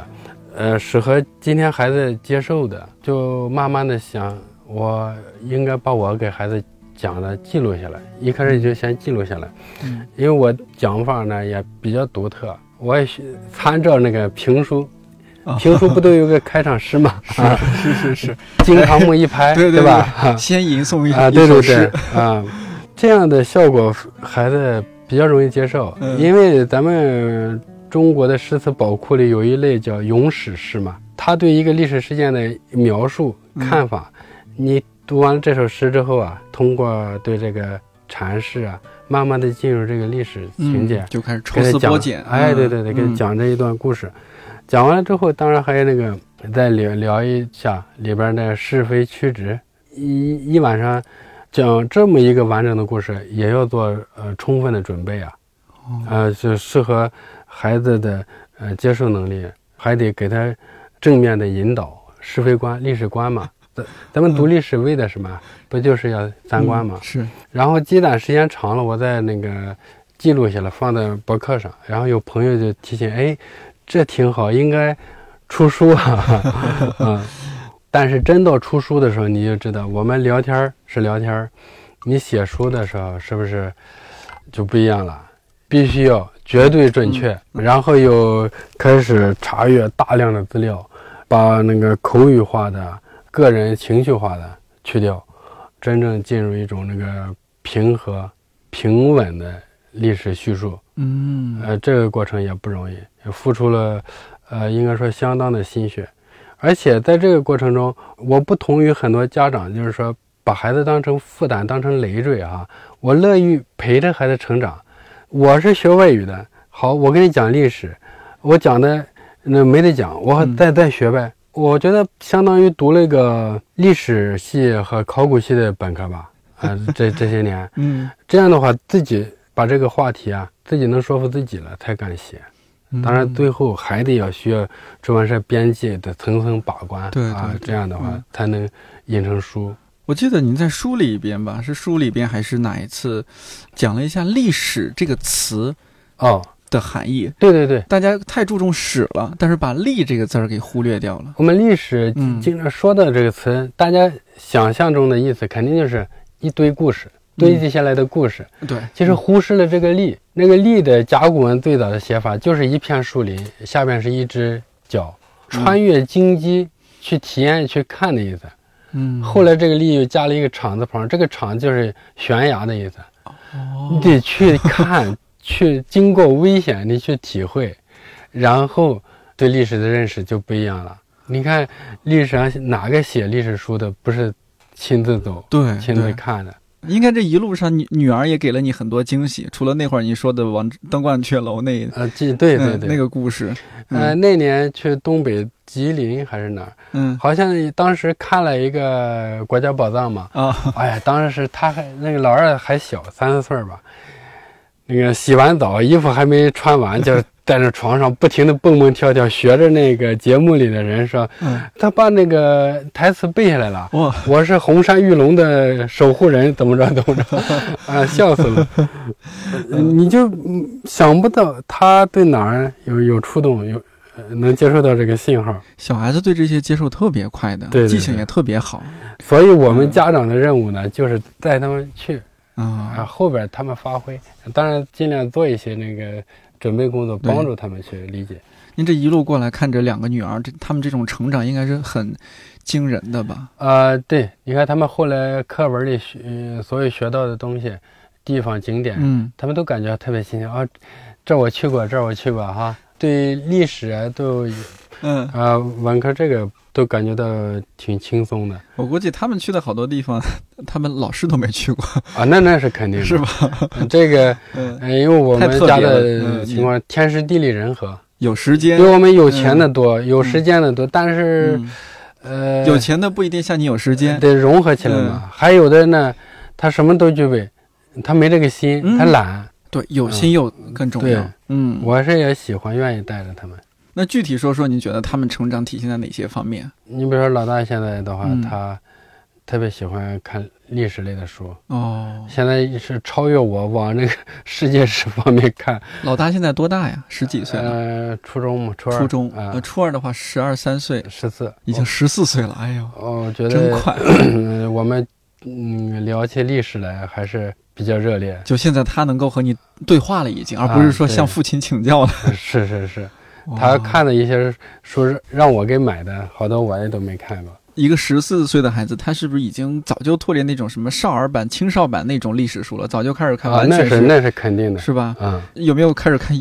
呃，适合今天孩子接受的，就慢慢的想，我应该把我给孩子讲的记录下来。一开始就先记录下来，嗯，因为我讲法呢也比较独特，我也参照那个评书。评书不都有个开场诗吗？是是是是，惊堂 木一拍，对对吧？先吟诵一啊，对对对，啊，这样的效果孩子比较容易接受，因为咱们中国的诗词宝库里有一类叫咏史诗嘛，他对一个历史事件的描述看法，你读完这首诗之后啊，通过对这个阐释啊，慢慢的进入这个历史情节，就开始抽丝剥茧，哎，对对对，给他讲这一段故事。讲完了之后，当然还有那个再聊聊一下里边的是非曲直。一一晚上讲这么一个完整的故事，也要做呃充分的准备啊，呃，就适合孩子的呃接受能力，还得给他正面的引导是非观、历史观嘛。咱咱们读历史为的什么？不就是要三观吗？是。然后积攒时间长了，我在那个记录下来，放在博客上。然后有朋友就提醒，哎。这挺好，应该出书啊！嗯，但是真到出书的时候，你就知道，我们聊天是聊天你写书的时候是不是就不一样了？必须要绝对准确，然后又开始查阅大量的资料，把那个口语化的、个人情绪化的去掉，真正进入一种那个平和、平稳的历史叙述。嗯，呃，这个过程也不容易。也付出了，呃，应该说相当的心血，而且在这个过程中，我不同于很多家长，就是说把孩子当成负担、当成累赘啊。我乐于陪着孩子成长。我是学外语的，好，我跟你讲历史，我讲的那没得讲，我再再学呗。我觉得相当于读了一个历史系和考古系的本科吧。啊，这这些年，嗯，这样的话，自己把这个话题啊，自己能说服自己了，才敢写。当然，最后还得要需要出版社编辑的层层把关，对啊，这样的话才能印成书。我记得您在书里边吧，是书里边还是哪一次讲了一下“历史”这个词哦的含义？对对对，大家太注重史了，但是把“历”这个字儿给忽略掉了。我们历史经常说的这个词，大家想象中的意思肯定就是一堆故事。堆积下来的故事，对，其实忽视了这个“历”。那个“历”的甲骨文最早的写法就是一片树林，下边是一只脚，穿越荆棘去体验、去看的意思。嗯，后来这个“立”又加了一个“厂”字旁，这个“厂”就是悬崖的意思。哦，你得去看，去经过危险，你去体会，然后对历史的认识就不一样了。你看历史上哪个写历史书的不是亲自走、对，亲自看的？应该这一路上，女女儿也给了你很多惊喜。除了那会儿你说的往登鹳雀楼那，呃，对对对，那个故事，呃，那年去东北吉林还是哪儿？嗯好像当时看了一个国家宝藏嘛。啊，哎呀，当时是他还那个老二还小，三四岁儿吧。那个洗完澡，衣服还没穿完，就在那床上不停的蹦蹦跳跳，学着那个节目里的人说，嗯他把那个台词背下来了。哇，我是红山玉龙的守护人，怎么着怎么着，啊，笑死了！呃 你就嗯想不到他对哪儿有有触动，有呃能接受到这个信号，小孩子对这些接受特别快的，对对记性也特别好所以我们家长的任务呢，就是带他们去啊，啊。后边他们发挥，当然尽量做一些那个准备工作，帮助他们去理解。您这一路过来看着两个女儿，这他们这种成长应该是很惊人的吧？啊，对，你看他们后来课文里学、呃所有学到的东西，地方景点，嗯他们都感觉特别新鲜啊，这我去过，这儿我去过哈。对历史啊，都嗯，啊文科这个都感觉到挺轻松的。我估计他们去的好多地方，他们老师都没去过，啊，那那是肯定的，是吧？这个，嗯，呃因为我们家的嗯情况天时地利人和，有时间。比，我们有钱的多，有时间的多，但是嗯，呃，有钱的不一定像你有时间。得融合起来嘛。还有的呢，他什么都具备，他没这个心，嗯。他懒。对，有心又更重要对。嗯，我是也喜欢，愿意带着他们。那具体说说，你觉得他们成长体现在哪些方面？你比如说老大现在的话，嗯他特别喜欢看历史类的书，哦，现在是超越我往那个 世界史方面看。老大现在多大呀？十几岁了？呃，初中嘛，初二，初中？啊呃，，初二的话十二三岁，十四，已经十四岁了。哎呦，哦，我觉得真快！嗯 我们嗯聊起历史来还是比较热烈。就现在他能够和你对话了，已经，而不是说向父亲请教了。是是是，他看的一些书是让我给买的，好多我也都没看过。一个十四岁的孩子，他是不是已经早就脱离那种什么少儿版、青少版那种历史书了？早就开始看，啊，完全那是那是肯定的。是吧？啊，有没有开始看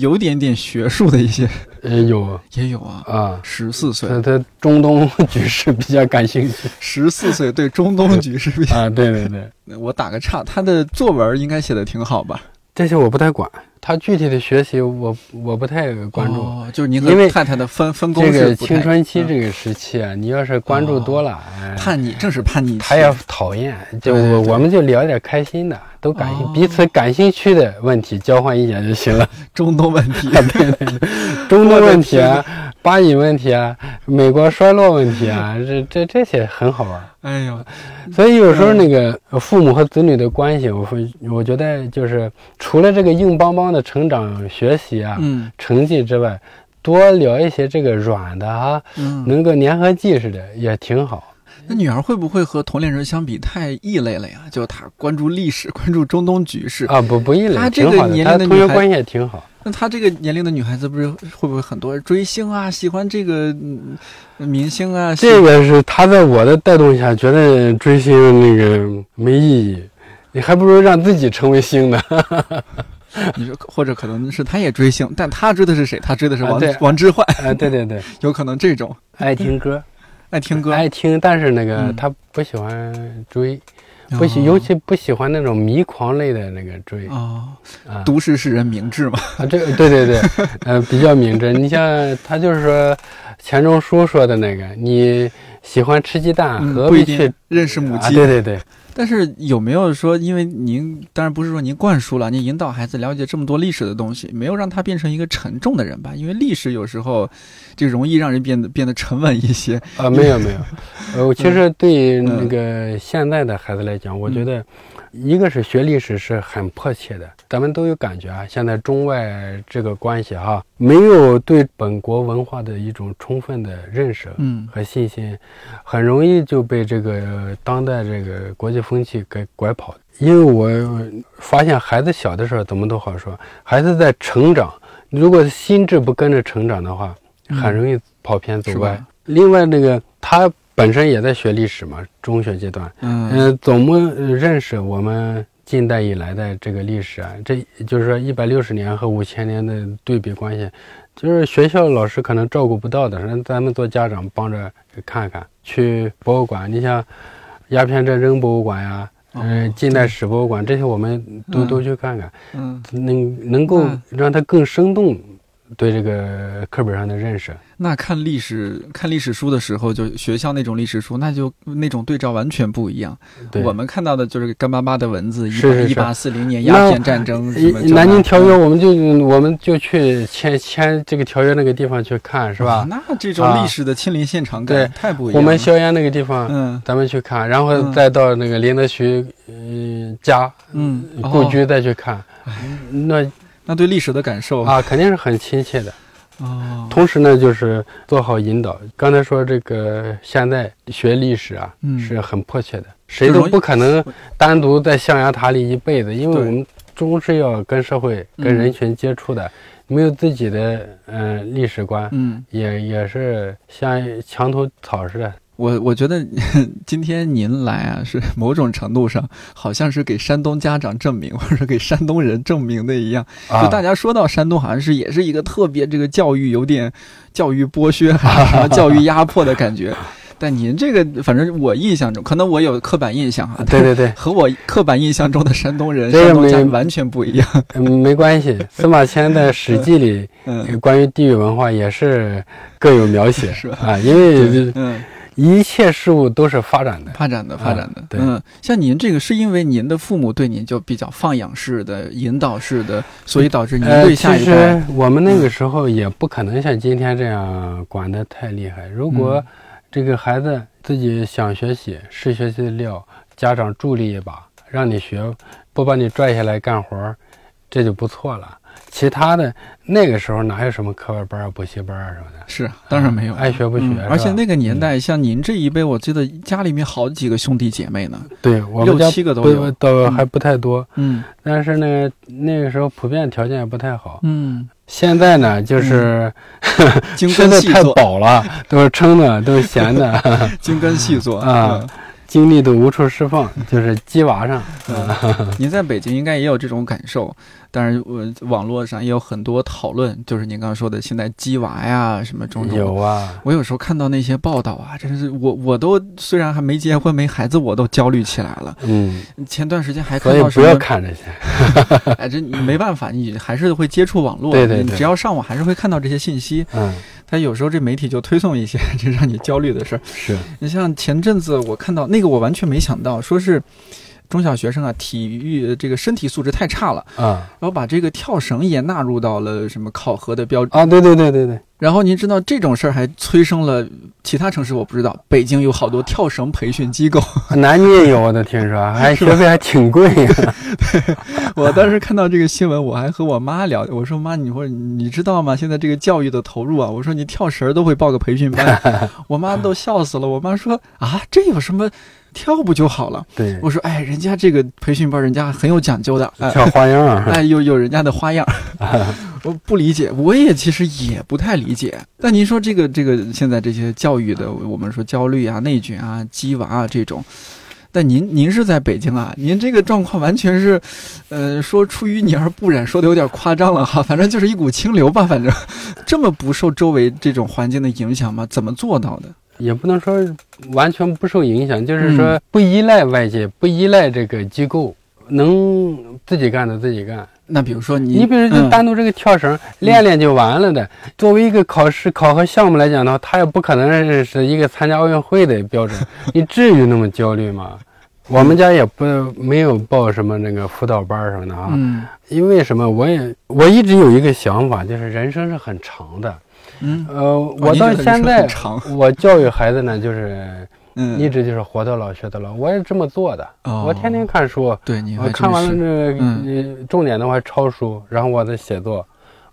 有点点学术的一些？也有也有啊，啊，十四岁，他他中东 局势比较感兴趣十四岁对中东局势比较。啊。对对对，我打个岔，他的作文应该写的挺好吧？这些我不太管，他具体的学习我我不太关注。哦，就是您因为和太太的分分工这个青春期嗯这个时期啊，你要是关注多了，哦叛逆，正是叛逆期。他也讨厌。就我我们就聊点开心的，都感兴哦。彼此感兴趣的问题交换意见就行了。中东问题，对 对对。中东问题啊，巴以问题啊，美国衰落问题啊，这这这些很好玩。哎呦，所以有时候那个父母和子女的关系，我会我觉得就是除了这个硬邦邦的成长学习啊、嗯。成绩之外，多聊一些这个软的啊，嗯，能够粘合剂似的也挺好。那女儿会不会和同龄人相比太异类了呀？就她关注历史，关注中东局势。啊，不不异类她，这个年龄的女孩同学关系也挺好。那她这个年龄的女孩子，不是会不会很多追星啊，喜欢这个、嗯、明星啊？这个是她在我的带动下，觉得追星那个没意义，你还不如让自己成为星呢。你说，或者可能是她也追星，但她追的是谁？她追的是王、啊王之涣，啊，对对对，有可能这种爱听歌，爱听歌，爱听，但是那个嗯他不喜欢追，不喜，哦尤其不喜欢那种迷狂类的那个追哦，啊。都市使人明智嘛。啊，这个对对对，呃，比较明智。你像他就是说钱钟书说的那个，你喜欢吃鸡蛋，嗯何必去认识母啊？鸡？对对对，但是有没有说，因为您当然不是说您灌输了，您引导孩子了解这么多历史的东西，没有让他变成一个沉重的人吧？因为历史有时候就容易让人变得变得沉稳一些。啊，没有没有，呃，我其实对嗯那个现在的孩子来讲，我觉得一个是学历史是很迫切的，咱们都有感觉啊，现在中外这个关系哈、没有对本国文化的一种充分的认识嗯和信心，很容易就被这个当代这个国际风气给拐跑。因为我发现孩子小的时候怎么都好说，孩子在成长，如果心智不跟着成长的话，很容易跑偏走歪。另外，那个他本身也在学历史嘛，中学阶段，嗯嗯、怎么呃认识我们近代以来的这个历史啊？这就是说一百六十年和五千年的对比关系，就是学校老师可能照顾不到的，让咱们做家长帮着看看，去博物馆，你像鸦片战争博物馆呀。嗯、哦近代史博物馆这些我们都、嗯。都去看看，嗯。能能够嗯。让它更生动对这个课本上的认识。那看历史看历史书的时候，就学校那种历史书，那就那种对照完全不一样。我们看到的就是干巴巴的文字，是一八四零年鸦片战争，南京条约，我们就我们就去签签这个条约那个地方去看，是吧？那这种历史的亲临现场感太不一样。我们硝烟那个地方，嗯，咱们去看，然后再到那个林则徐嗯家，嗯，故居再去看，那那对历史的感受啊，肯定是很亲切的。哦，同时呢，就是做好引导。刚才说这个现在学历史啊，嗯是很迫切的，谁都不可能单独在象牙塔里一辈子，因为我们终是要跟社会、跟人群接触的，没有自己的嗯历史观，嗯，也也是像墙头草似的。我我觉得 今天您来啊，是 某种程度上好像是给山东家长证明，或者给山东人证明的一样。就大家说到山东，好像是也是一个特别这个教育有点教育剥削、教育压迫的感觉。但您这个，反正我印象中，可能我有刻板印象啊。对对对，和我刻板印象中的山东人、山东家完全不一样。没关系，司马迁的《史记》里，嗯，关于地域文化也是各有描写，是吧？啊，因为嗯。一切事物都是发展的，发展的，发展的。对，嗯，像您这个，是因为您的父母对您就比较放养式的、引导式的，所以导致您对下一代。其实我们那个时候也不可能像今天这样管得太厉害。如果这个孩子自己想学习，是学习的料，家长助力一把，让你学，不把你拽下来干活，这就不错了。其他的那个时候哪有什么课外班啊、补习班啊什么的？是，当然没有，爱学不学。而且那个年代，像您这一辈，我记得家里面好几个兄弟姐妹呢。对，我们六七个都有，都还不太多。嗯，但是呢，那个时候普遍条件也不太好。嗯，现在呢，就是 吃的太饱了，都是撑的，都是闲的，精耕细作啊。精力都无处释放，就是鸡娃上。您在北京应该也有这种感受，但是我网络上也有很多讨论，就是您刚刚说的现在鸡娃呀什么种种。有啊，我有时候看到那些报道啊，真是我我都虽然还没结婚没孩子，我都焦虑起来了。嗯，前段时间还看到什么？不要看这些。哎，这你没办法，你还是会接触网络。对对对。只要上网，还是会看到这些信息。嗯。他有时候这媒体就推送一些这让你焦虑的事儿。是你像前阵子我看到那个，我完全没想到，说是中小学生啊，体育这个身体素质太差了啊，然后把这个跳绳也纳入到了什么考核的标准啊。对对对对对。然后您知道这种事儿还催生了其他城市，我不知道。北京有好多跳绳培训机构，南京也有，我都听说，还学费还挺贵。对，我当时看到这个新闻，我还和我妈聊，我说妈，你说你知道吗？现在这个教育的投入啊，我说你跳绳都会报个培训班，我妈都笑死了。我妈说啊，这有什么？跳不就好了？对，我说，哎，人家这个培训班，人家很有讲究的，跳花样，啊哎，有有人家的花样。我不理解，我也其实也不太理解。但您说这个这个现在这些教育的，我们说焦虑啊、内卷啊、鸡娃啊这种，但您您是在北京啊，您这个状况完全是，呃，说出淤泥而不染，说的有点夸张了哈。反正就是一股清流吧，反正这么不受周围这种环境的影响吗？怎么做到的？也不能说完全不受影响，就是说不依赖外界，不依赖这个机构，能自己干的自己干。那比如说你，你比如就单独这个跳绳练练就完了的。作为一个考试考核项目来讲的话，他也不可能是一个参加奥运会的标准。你至于那么焦虑吗？我们家也不没有报什么那个辅导班什么的啊。嗯。因为什么？我也我一直有一个想法，就是人生是很长的。嗯，呃，我到现在，我教育孩子呢，就是，嗯，一直就是活到老学到老，我也这么做的。我天天看书，对，我看完了这个重点的话抄书，然后我的写作，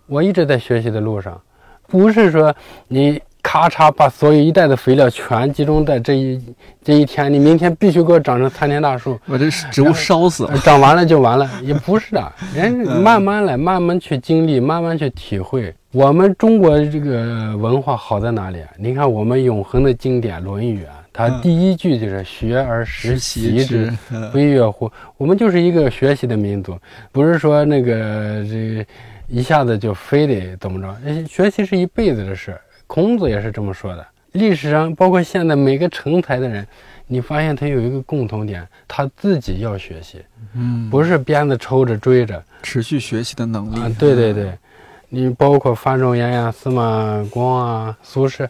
我一直在学习的路上，不是说你咔嚓把所有一袋的肥料全集中在这一 这一天，你明天必须给我长成参天大树，我这植物烧死了，长完了就完了，也不是的，人慢慢来，慢慢去经历，慢慢去体会。我们中国这个文化好在哪里啊？你看我们永恒的经典《论语》啊，它第一句就是“学而时习之，不亦说乎”。我们就是一个学习的民族，不是说那个这一下子就非得怎么着。学习是一辈子的事。孔子也是这么说的。历史上包括现在每个成才的人，你发现他有一个共同点，他自己要学习，嗯，不是鞭子抽着追着，持续学习的能力。对对对。你包括范仲淹呀、司马光啊、苏轼，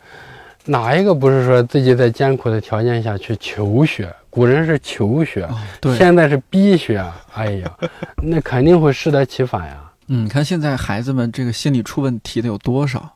哪一个不是说自己在艰苦的条件下去求学？古人是求学，对，现在是逼学。哎呀，那肯定会适得其反呀。嗯，你看现在孩子们这个心理出问题的有多少？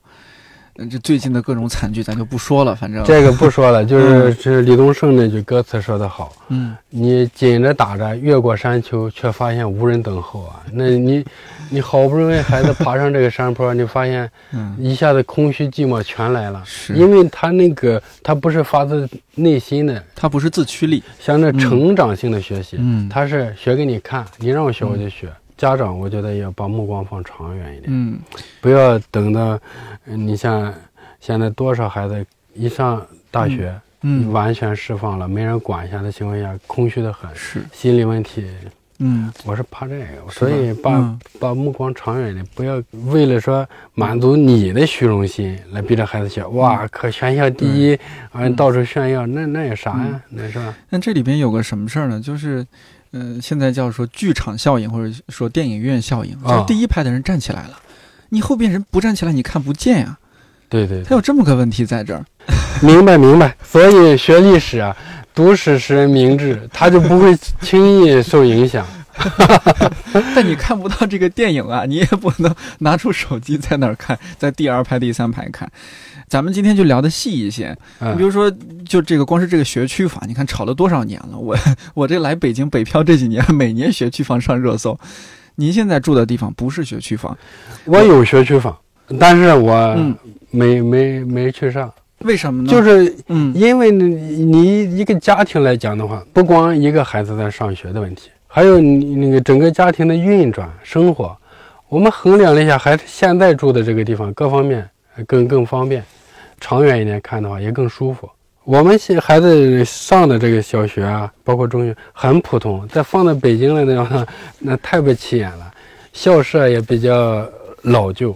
嗯，这最近的各种惨剧咱就不说了，反正这个不说了，就是这李宗盛那句歌词说得好，嗯，你紧着打着越过山丘，却发现无人等候啊！那你，你好不容易孩子爬上这个山坡，你发现，嗯，一下子空虚寂寞全来了，是因为他那个他不是发自内心的，他不是自驱力，像那成长性的学习，嗯，他是学给你看，你让我学我就学。家长我觉得要把目光放长远一点，嗯，不要等到，你像现在多少孩子一上大学，嗯，完全释放了，没人管下的情况下，空虚的很，是。心理问题，嗯，我是怕这个，所以把把目光长远一点，不要为了说满足你的虚荣心来逼着孩子学，哇，可全校第一，啊，到处炫耀，那那有啥呀？那是吧？那这里边有个什么事儿呢？就是。嗯，现在叫说剧场效应，或者说电影院效应，就是第一排的人站起来了，你后边人不站起来，你看不见呀。对对，他有这么个问题在这儿。明白明白，所以学历史啊，读史使人明智，他就不会轻易受影响。但你看不到这个电影啊，你也不能拿出手机在那儿看，在第二排、第三排看。咱们今天就聊的细一些，你比如说，就这个光是这个学区房，你看炒了多少年了？我 我这来北京北漂这几年，每年学区房上热搜。您现在住的地方不是学区房，我有学区房，但是我没没没去上，为什么呢？就是嗯，因为你一个家庭来讲的话，不光一个孩子在上学的问题，还有你那个整个家庭的运转生活，我们衡量了一下，还是现在住的这个地方各方面更更方便。长远一点看的话，也更舒服。我们现孩子上的这个小学啊，包括中学，很普通。再放在北京的那种，那太不起眼了。校舍也比较老旧。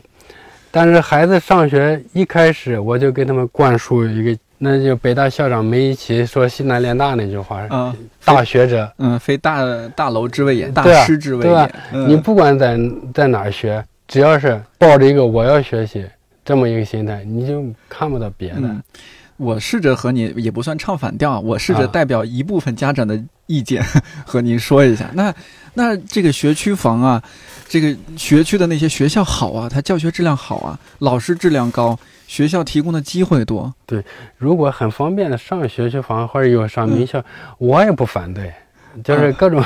但是孩子上学一开始，我就给他们灌输一个，那就北大校长梅贻琦说“西南联大”那句话：“嗯，大学者，嗯，非大大楼之谓也，大师之谓也。你不管在在哪学，只要是抱着一个我要学习。”这么一个心态，你就看不到别的。我试着和你也不算唱反调，我试着代表一部分家长的意见 和您说一下。那那这个学区房啊，这个学区的那些学校好啊，它教学质量好啊，老师质量高，学校提供的机会多。对，如果很方便的上学区房或者有上名校，我也不反对。就是各种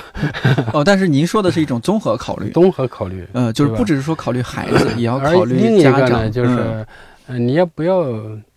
哦，但是您说的是一种综合考虑，综合考虑，嗯，就是不只是说考虑孩子，也要考虑家长。就是，嗯，你也不要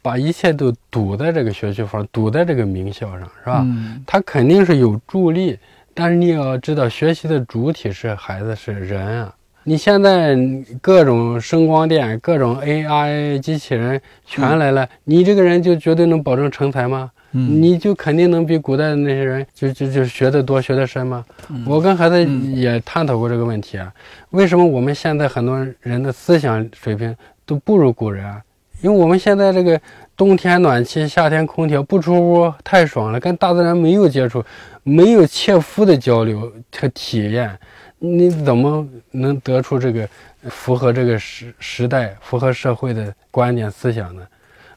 把一切都堵在这个学区房，堵在这个名校上，是吧？嗯，它肯定是有助力，但是你要知道，学习的主体是孩子，是人啊。你现在各种声光电、各种 AI 机器人全来了，你这个人就绝对能保证成才吗？你就肯定能比古代的那些人就就就学得多学得深吗？我跟孩子也探讨过这个问题啊。为什么我们现在很多人的思想水平都不如古人啊？因为我们现在这个冬天暖气，夏天空调，不出屋太爽了，跟大自然没有接触，没有切肤的交流和体验，你怎么能得出这个符合这个时时代、符合社会的观点思想呢？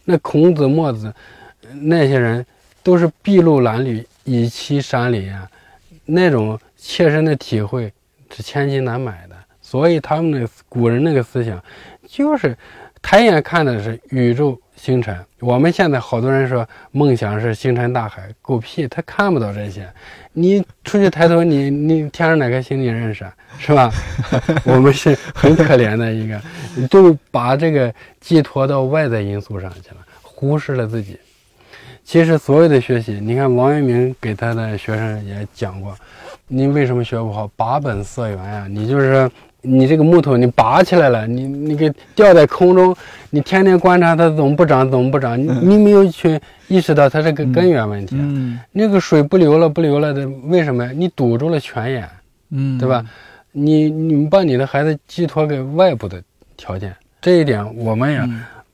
那孔子、墨子。那些人都是筚路蓝缕，以栖山林啊，那种切身的体会是千金难买的。所以他们的古人那个思想，就是抬眼看的是宇宙星辰。我们现在好多人说梦想是星辰大海，狗屁，他看不到这些。你出去抬头，你你天上哪颗星你认识啊是吧？我们是很可怜的一个，都把这个寄托到外在因素上去了，忽视了自己。其实所有的学习，你看王阳明给他的学生也讲过，你为什么学不好？拔本色源呀！你就是你这个木头，你拔起来了，你你给吊在空中，你天天观察它怎么不长，怎么不长？你你没有去意识到它这个根源问题。嗯，那个水不流了，不流了的，为什么呀？你堵住了泉眼，嗯，对吧？你你把你的孩子寄托给外部的条件，这一点我们也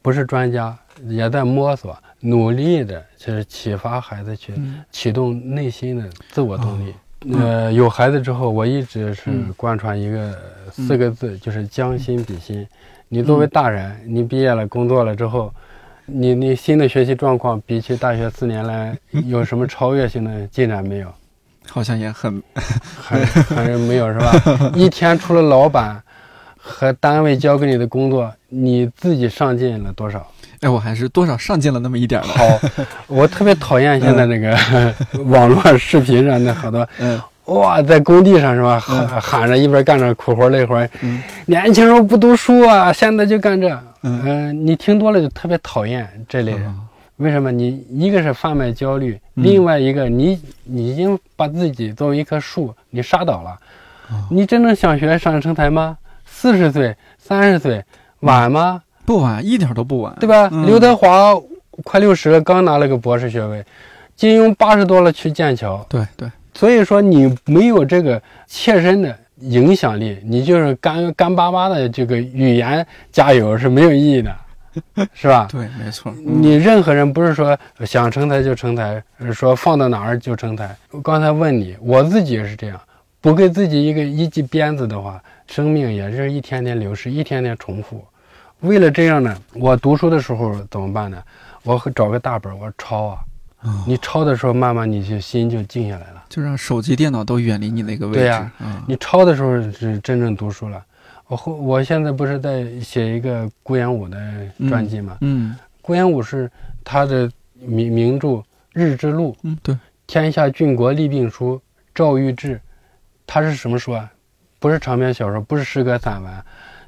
不是专家，也在摸索。努力的，就是启发孩子去启动内心的自我动力。呃，有孩子之后，我一直是贯穿一个四个字，就是将心比心。你作为大人，你毕业了工作了之后，你你新的学习状况比起大学四年来有什么超越性的进展没有？好像也很 还还是没有是吧？一天除了老板和单位交给你的工作，你自己上进了多少？哎，我还是多少上进了那么一点儿的。好，我特别讨厌现在那个 网络视频上的好多，嗯哇，在工地上是吧，喊喊着一边干着苦活累活，嗯年轻时候不读书啊，现在就干这，嗯嗯、你听多了就特别讨厌这类人。嗯为什么？你一个是贩卖焦虑，嗯另外一个你你已经把自己作为一棵树，你杀倒了。哦你真正想学上成才吗？四十岁、三十岁晚吗？不晚，一点都不晚，对吧？嗯刘德华快六十了，刚拿了个博士学位，金庸八十多了去剑桥，对对，所以说你没有这个切身的影响力，你就是干干巴巴的这个语言加油是没有意义的，是吧？对，没错。嗯你任何人不是说想成才就成才，说放到哪儿就成才。我刚才问你，我自己也是这样，不给自己一个一记鞭子的话，生命也是一天天流逝，一天天重复。为了这样呢，我读书的时候怎么办呢？我会找个大本，我抄啊。哦你抄的时候，慢慢你就心就静下来了。就让手机、电脑都远离你那个位置。对呀嗯你抄的时候是真正读书了。我后我现在不是在写一个顾炎武的传记吗？嗯顾炎武是他的名名著《日之路》。嗯，对，天下郡国立病书》赵玉志，他是什么书啊？不是长篇小说，不是诗歌散文，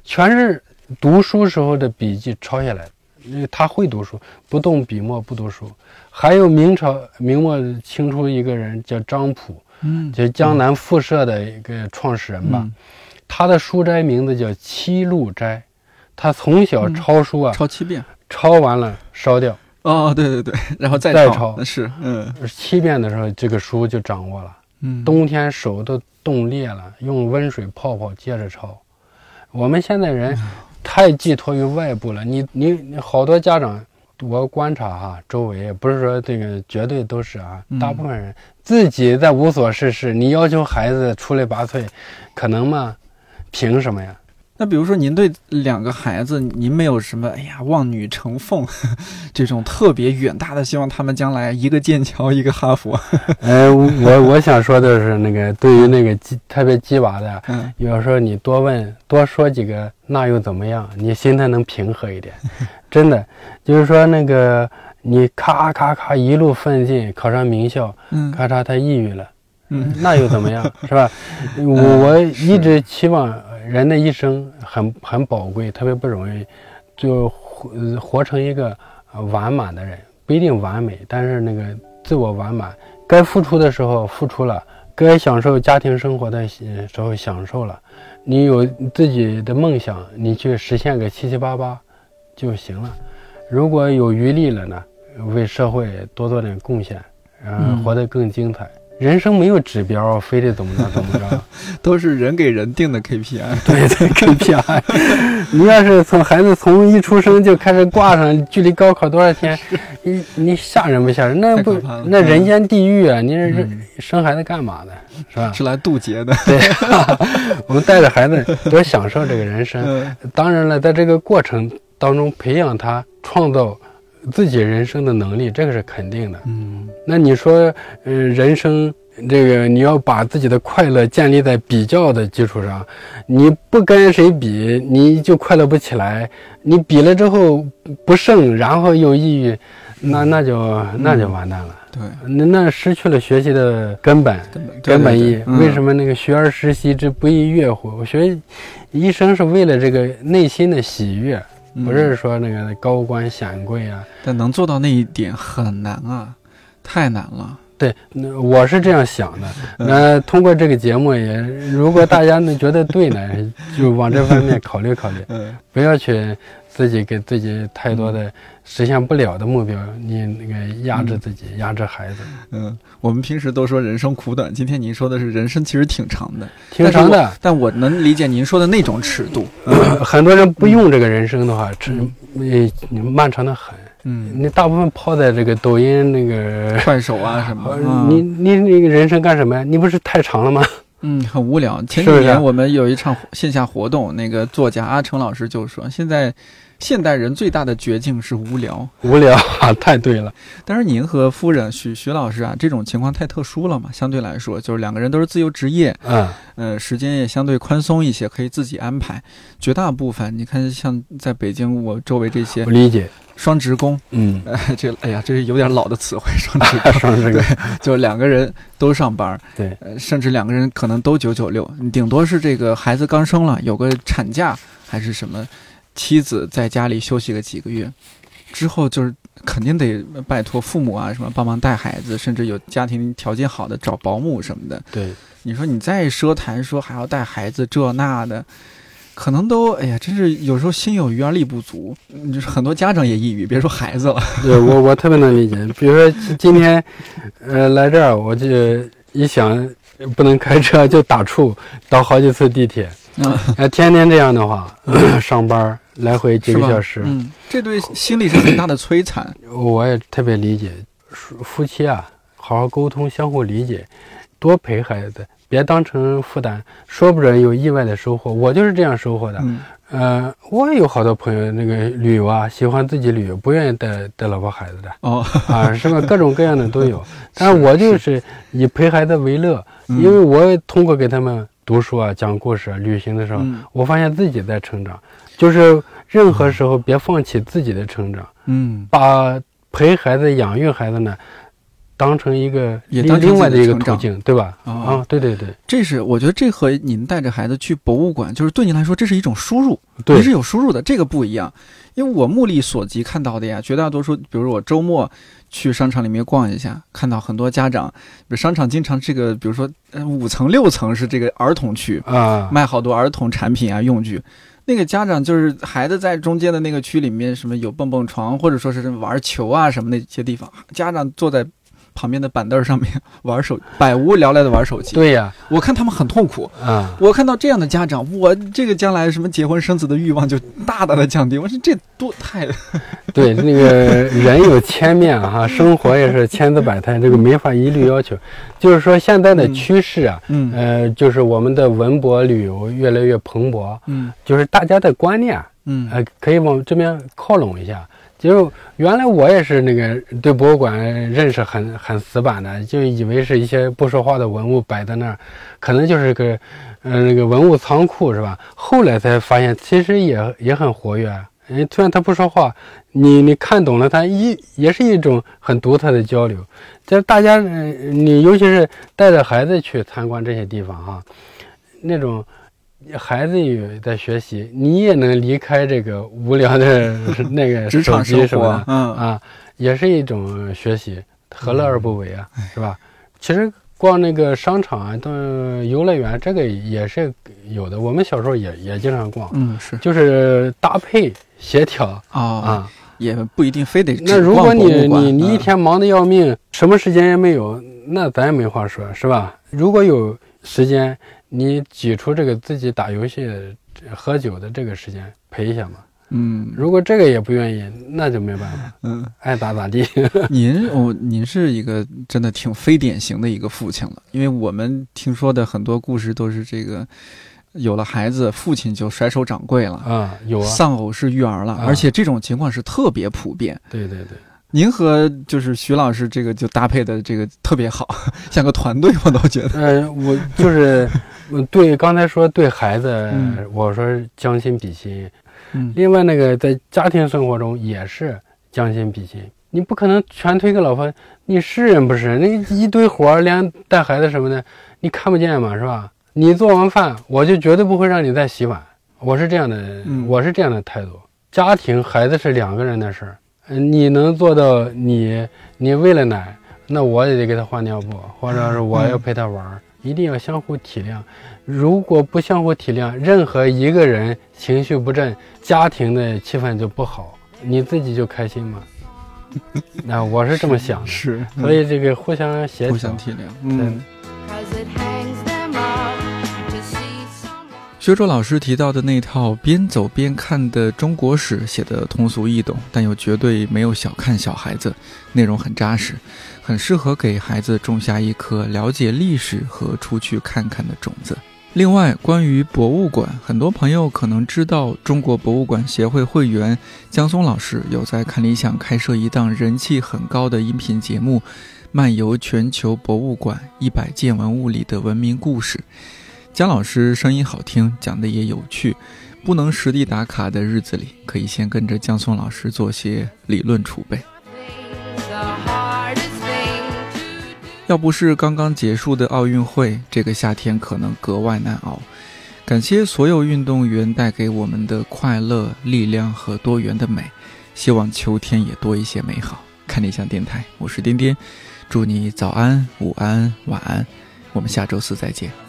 全是读书时候的笔记抄下来的。因为他会读书，不动笔墨不读书。还有明朝明末清初一个人叫张溥，嗯，就是江南复社的一个创始人吧。嗯他的书斋名字叫七路斋，他从小嗯抄书啊，抄七遍。抄完了烧掉，哦，对对对，然后再抄再抄是，嗯七遍的时候这个书就掌握了。嗯，冬天手都冻裂了，用温水泡泡，接着抄。我们现在人 太寄托于外部了，你你你好多家长，我观察哈，周围不是说这个绝对都是啊，嗯大部分人自己在无所事事，你要求孩子出类拔萃，可能吗？凭什么呀？那比如说，您对两个孩子，您没有什么哎呀望女成凤这种特别远大的希望，他们将来一个剑桥，一个哈佛。呃，我我想说的是，那个对于那个鸡特别鸡娃的，嗯有时候你多问多说几个，那又怎么样？你心态能平和一点。真的，就是说那个你咔咔咔一路奋进，考上名校，嗯咔嚓他抑郁了，嗯那又怎么样？是吧？我我一直期望人的一生很很宝贵，特别不容易，就活呃活成一个呃完满的人，不一定完美，但是那个自我完满，该付出的时候付出了，该享受家庭生活的呃时候享受了，你有自己的梦想，你去实现个七七八八就行了。如果有余力了呢，为社会多做点贡献，呃，嗯活得更精彩。人生没有指标，非得怎么着怎么着。都是人给人定的 KPI。对对，KPI。你要是从孩子从一出生就开始挂上距离高考多少天，你你吓人不吓人？那不那人间地狱啊！你这人嗯生孩子干嘛的，是吧？是来渡劫的。对，我们带着孩子多享受这个人生。嗯当然了，在这个过程当中培养他创造自己人生的能力，这个是肯定的。嗯那你说，呃，人生这个你要把自己的快乐建立在比较的基础上，你不跟谁比，你就快乐不起来。你比了之后不胜，然后又抑郁，那那就那就完蛋了。对，那那失去了学习的根本根本意义。为什么？那个学而时习之，不亦乐乎？我学一生是为了这个内心的喜悦，不嗯是说那个高官显贵啊。但能做到那一点很难啊，太难了。对，那我是这样想的。嗯那通过这个节目也，如果大家呢觉得对呢，就往这方面考虑考虑，嗯不要去自己给自己太多的实现不了的目标，你那个压制自己，压制孩子，嗯，我们平时都说人生苦短，今天您说的是人生其实挺长的，挺长的。但我能理解您说的那种尺度。很多人不用这个人生的话，这呃漫长的很。嗯，你大部分泡在这个抖音那个，快手啊什么你你那个人生干什么呀？你不是太长了吗？嗯，很无聊。前几年我们有一场线下活动，那个作家阿成老师就说，现在现代人最大的绝境是无聊。无聊啊，太对了。但是您和夫人许徐老师啊，这种情况太特殊了嘛，相对来说，就是两个人都是自由职业，嗯，呃，时间也相对宽松一些，可以自己安排。绝大部分，你看像在北京我周围这些我理解。双职工，嗯，呃，这哎呀，这是有点老的词汇，双职工。上这个，就两个人都上班，对，呃，甚至两个人可能都九九六，你顶多是这个孩子刚生了，有个产假还是什么，妻子在家里休息个几个月，之后就是肯定得拜托父母啊什么帮忙带孩子，甚至有家庭条件好的找保姆什么的。对，你说你再奢谈说还要带孩子这那的，可能都哎呀，真是有时候心有余而力不足。嗯就是很多家长也抑郁，别说孩子了。对我我特别能理解。比如说今今天，呃，来这儿我就一想不能开车，就打怵，倒好几次地铁。嗯，哎，天天这样的话，上班来回几个小时，嗯，这对心理是很大的摧残。我也特别理解。夫夫妻啊，好好沟通，相互理解，多陪孩子，别当成负担，说不准有意外的收获。我就是这样收获的。嗯呃，我也有好多朋友，那个旅游啊，喜欢自己旅游，不愿意带带老婆孩子的哦，啊，什么？各种各样的都有。但是我就是以陪孩子为乐，嗯因为我通过给他们读书啊、讲故事、啊、旅行的时候，嗯我发现自己在成长。就是任何时候别放弃自己的成长，嗯把陪孩子、养育孩子呢，当成一个另也当成另外的一个途径，对吧？哦啊，对对对这是我觉得这和您带着孩子去博物馆，就是对您来说这是一种输入，对您是有输入的，这个不一样。因为我目力所及看到的呀，绝大多数，比如我周末去商场里面逛一下，看到很多家长，比如商场经常这个，比如说呃五层六层是这个儿童区，啊，卖好多儿童产品啊用具。那个家长就是孩子在中间的那个区里面，什么有蹦蹦床，或者说是玩球啊什么那些地方，家长坐在旁边的板凳上面玩手，百无聊赖的玩手机。对呀，我看他们很痛苦。啊，我看到这样的家长，我这个将来什么结婚生子的欲望就大大的降低。我说这多太 对，那个人有千面哈，生活也是千姿百态，这个没法一律要求。就是说，现在的趋势啊，嗯呃，就是我们的文博旅游越来越蓬勃，嗯就是大家的观念啊，嗯呃，可以往这边靠拢一下。就是原来我也是那个对博物馆认识很很死板的，就以为是一些不说话的文物摆在那儿，可能就是个，呃，那个文物仓库是吧？后来才发现，其实也也很活跃。哎，虽然他不说话，你你看懂了他，一也是一种很独特的交流。这大家，呃你尤其是带着孩子去参观这些地方哈、那种孩子也在学习，你也能离开这个无聊的 那个职场生活嗯啊，也是一种学习，何乐而不为啊，是吧？其实逛那个商场啊，到游乐园，这个也是有的。我们小时候也也经常逛，嗯是就是搭配协调啊，啊。也不一定非得那如果你你你一嗯天忙得要命，什么时间也没有，那咱也没话说，是吧？如果有时间，你挤出这个自己打游戏、喝酒的这个时间陪一下嘛。嗯如果这个也不愿意，那就没办法，嗯，爱咋咋地。您哦，您是一个真的挺非典型的一个父亲了，因为我们听说的很多故事都是这个有了孩子，父亲就甩手掌柜了。啊，有啊，丧偶式育儿了，啊而且这种情况是特别普遍。对对对，您和就是徐老师这个就搭配的这个特别好，像个团队，我都觉得。呃，我就是 对刚才说对孩子，嗯我说将心比心。嗯另外那个在家庭生活中也是将心比心，你不可能全推给老婆，你是人不是人？那一堆活儿，连带孩子什么的，你看不见嘛，是吧？你做完饭，我就绝对不会让你再洗碗，我是这样的，嗯我是这样的态度。家庭孩子是两个人的事儿，嗯，你能做到你你喂了奶，那我也得给他换尿布，或者是我要陪他玩儿，一定要相互体谅。如果不相互体谅，任何一个人情绪不振，家庭的气氛就不好，你自己就开心吗？那 我是这么想的，是，所以这个互相协调互相。体谅。嗯，学卓老师提到的那套边走边看的中国史写得通俗易懂，但又绝对没有小看小孩子，内容很扎实，很适合给孩子种下一颗了解历史和出去看看的种子。另外，关于博物馆，很多朋友可能知道，中国博物馆协会会员江松老师有在看理想开设一档人气很高的音频节目《漫游全球博物馆一百件文物里的文明故事》。姜老师声音好听，讲的也有趣。不能实地打卡的日子里，可以先跟着姜松老师做些理论储备。要不是刚刚结束的奥运会，这个夏天可能格外难熬。感谢所有运动员带给我们的快乐、力量和多元的美。希望秋天也多一些美好。看理想电台，我是颠颠，祝你早安、午安、晚安。我们下周四再见。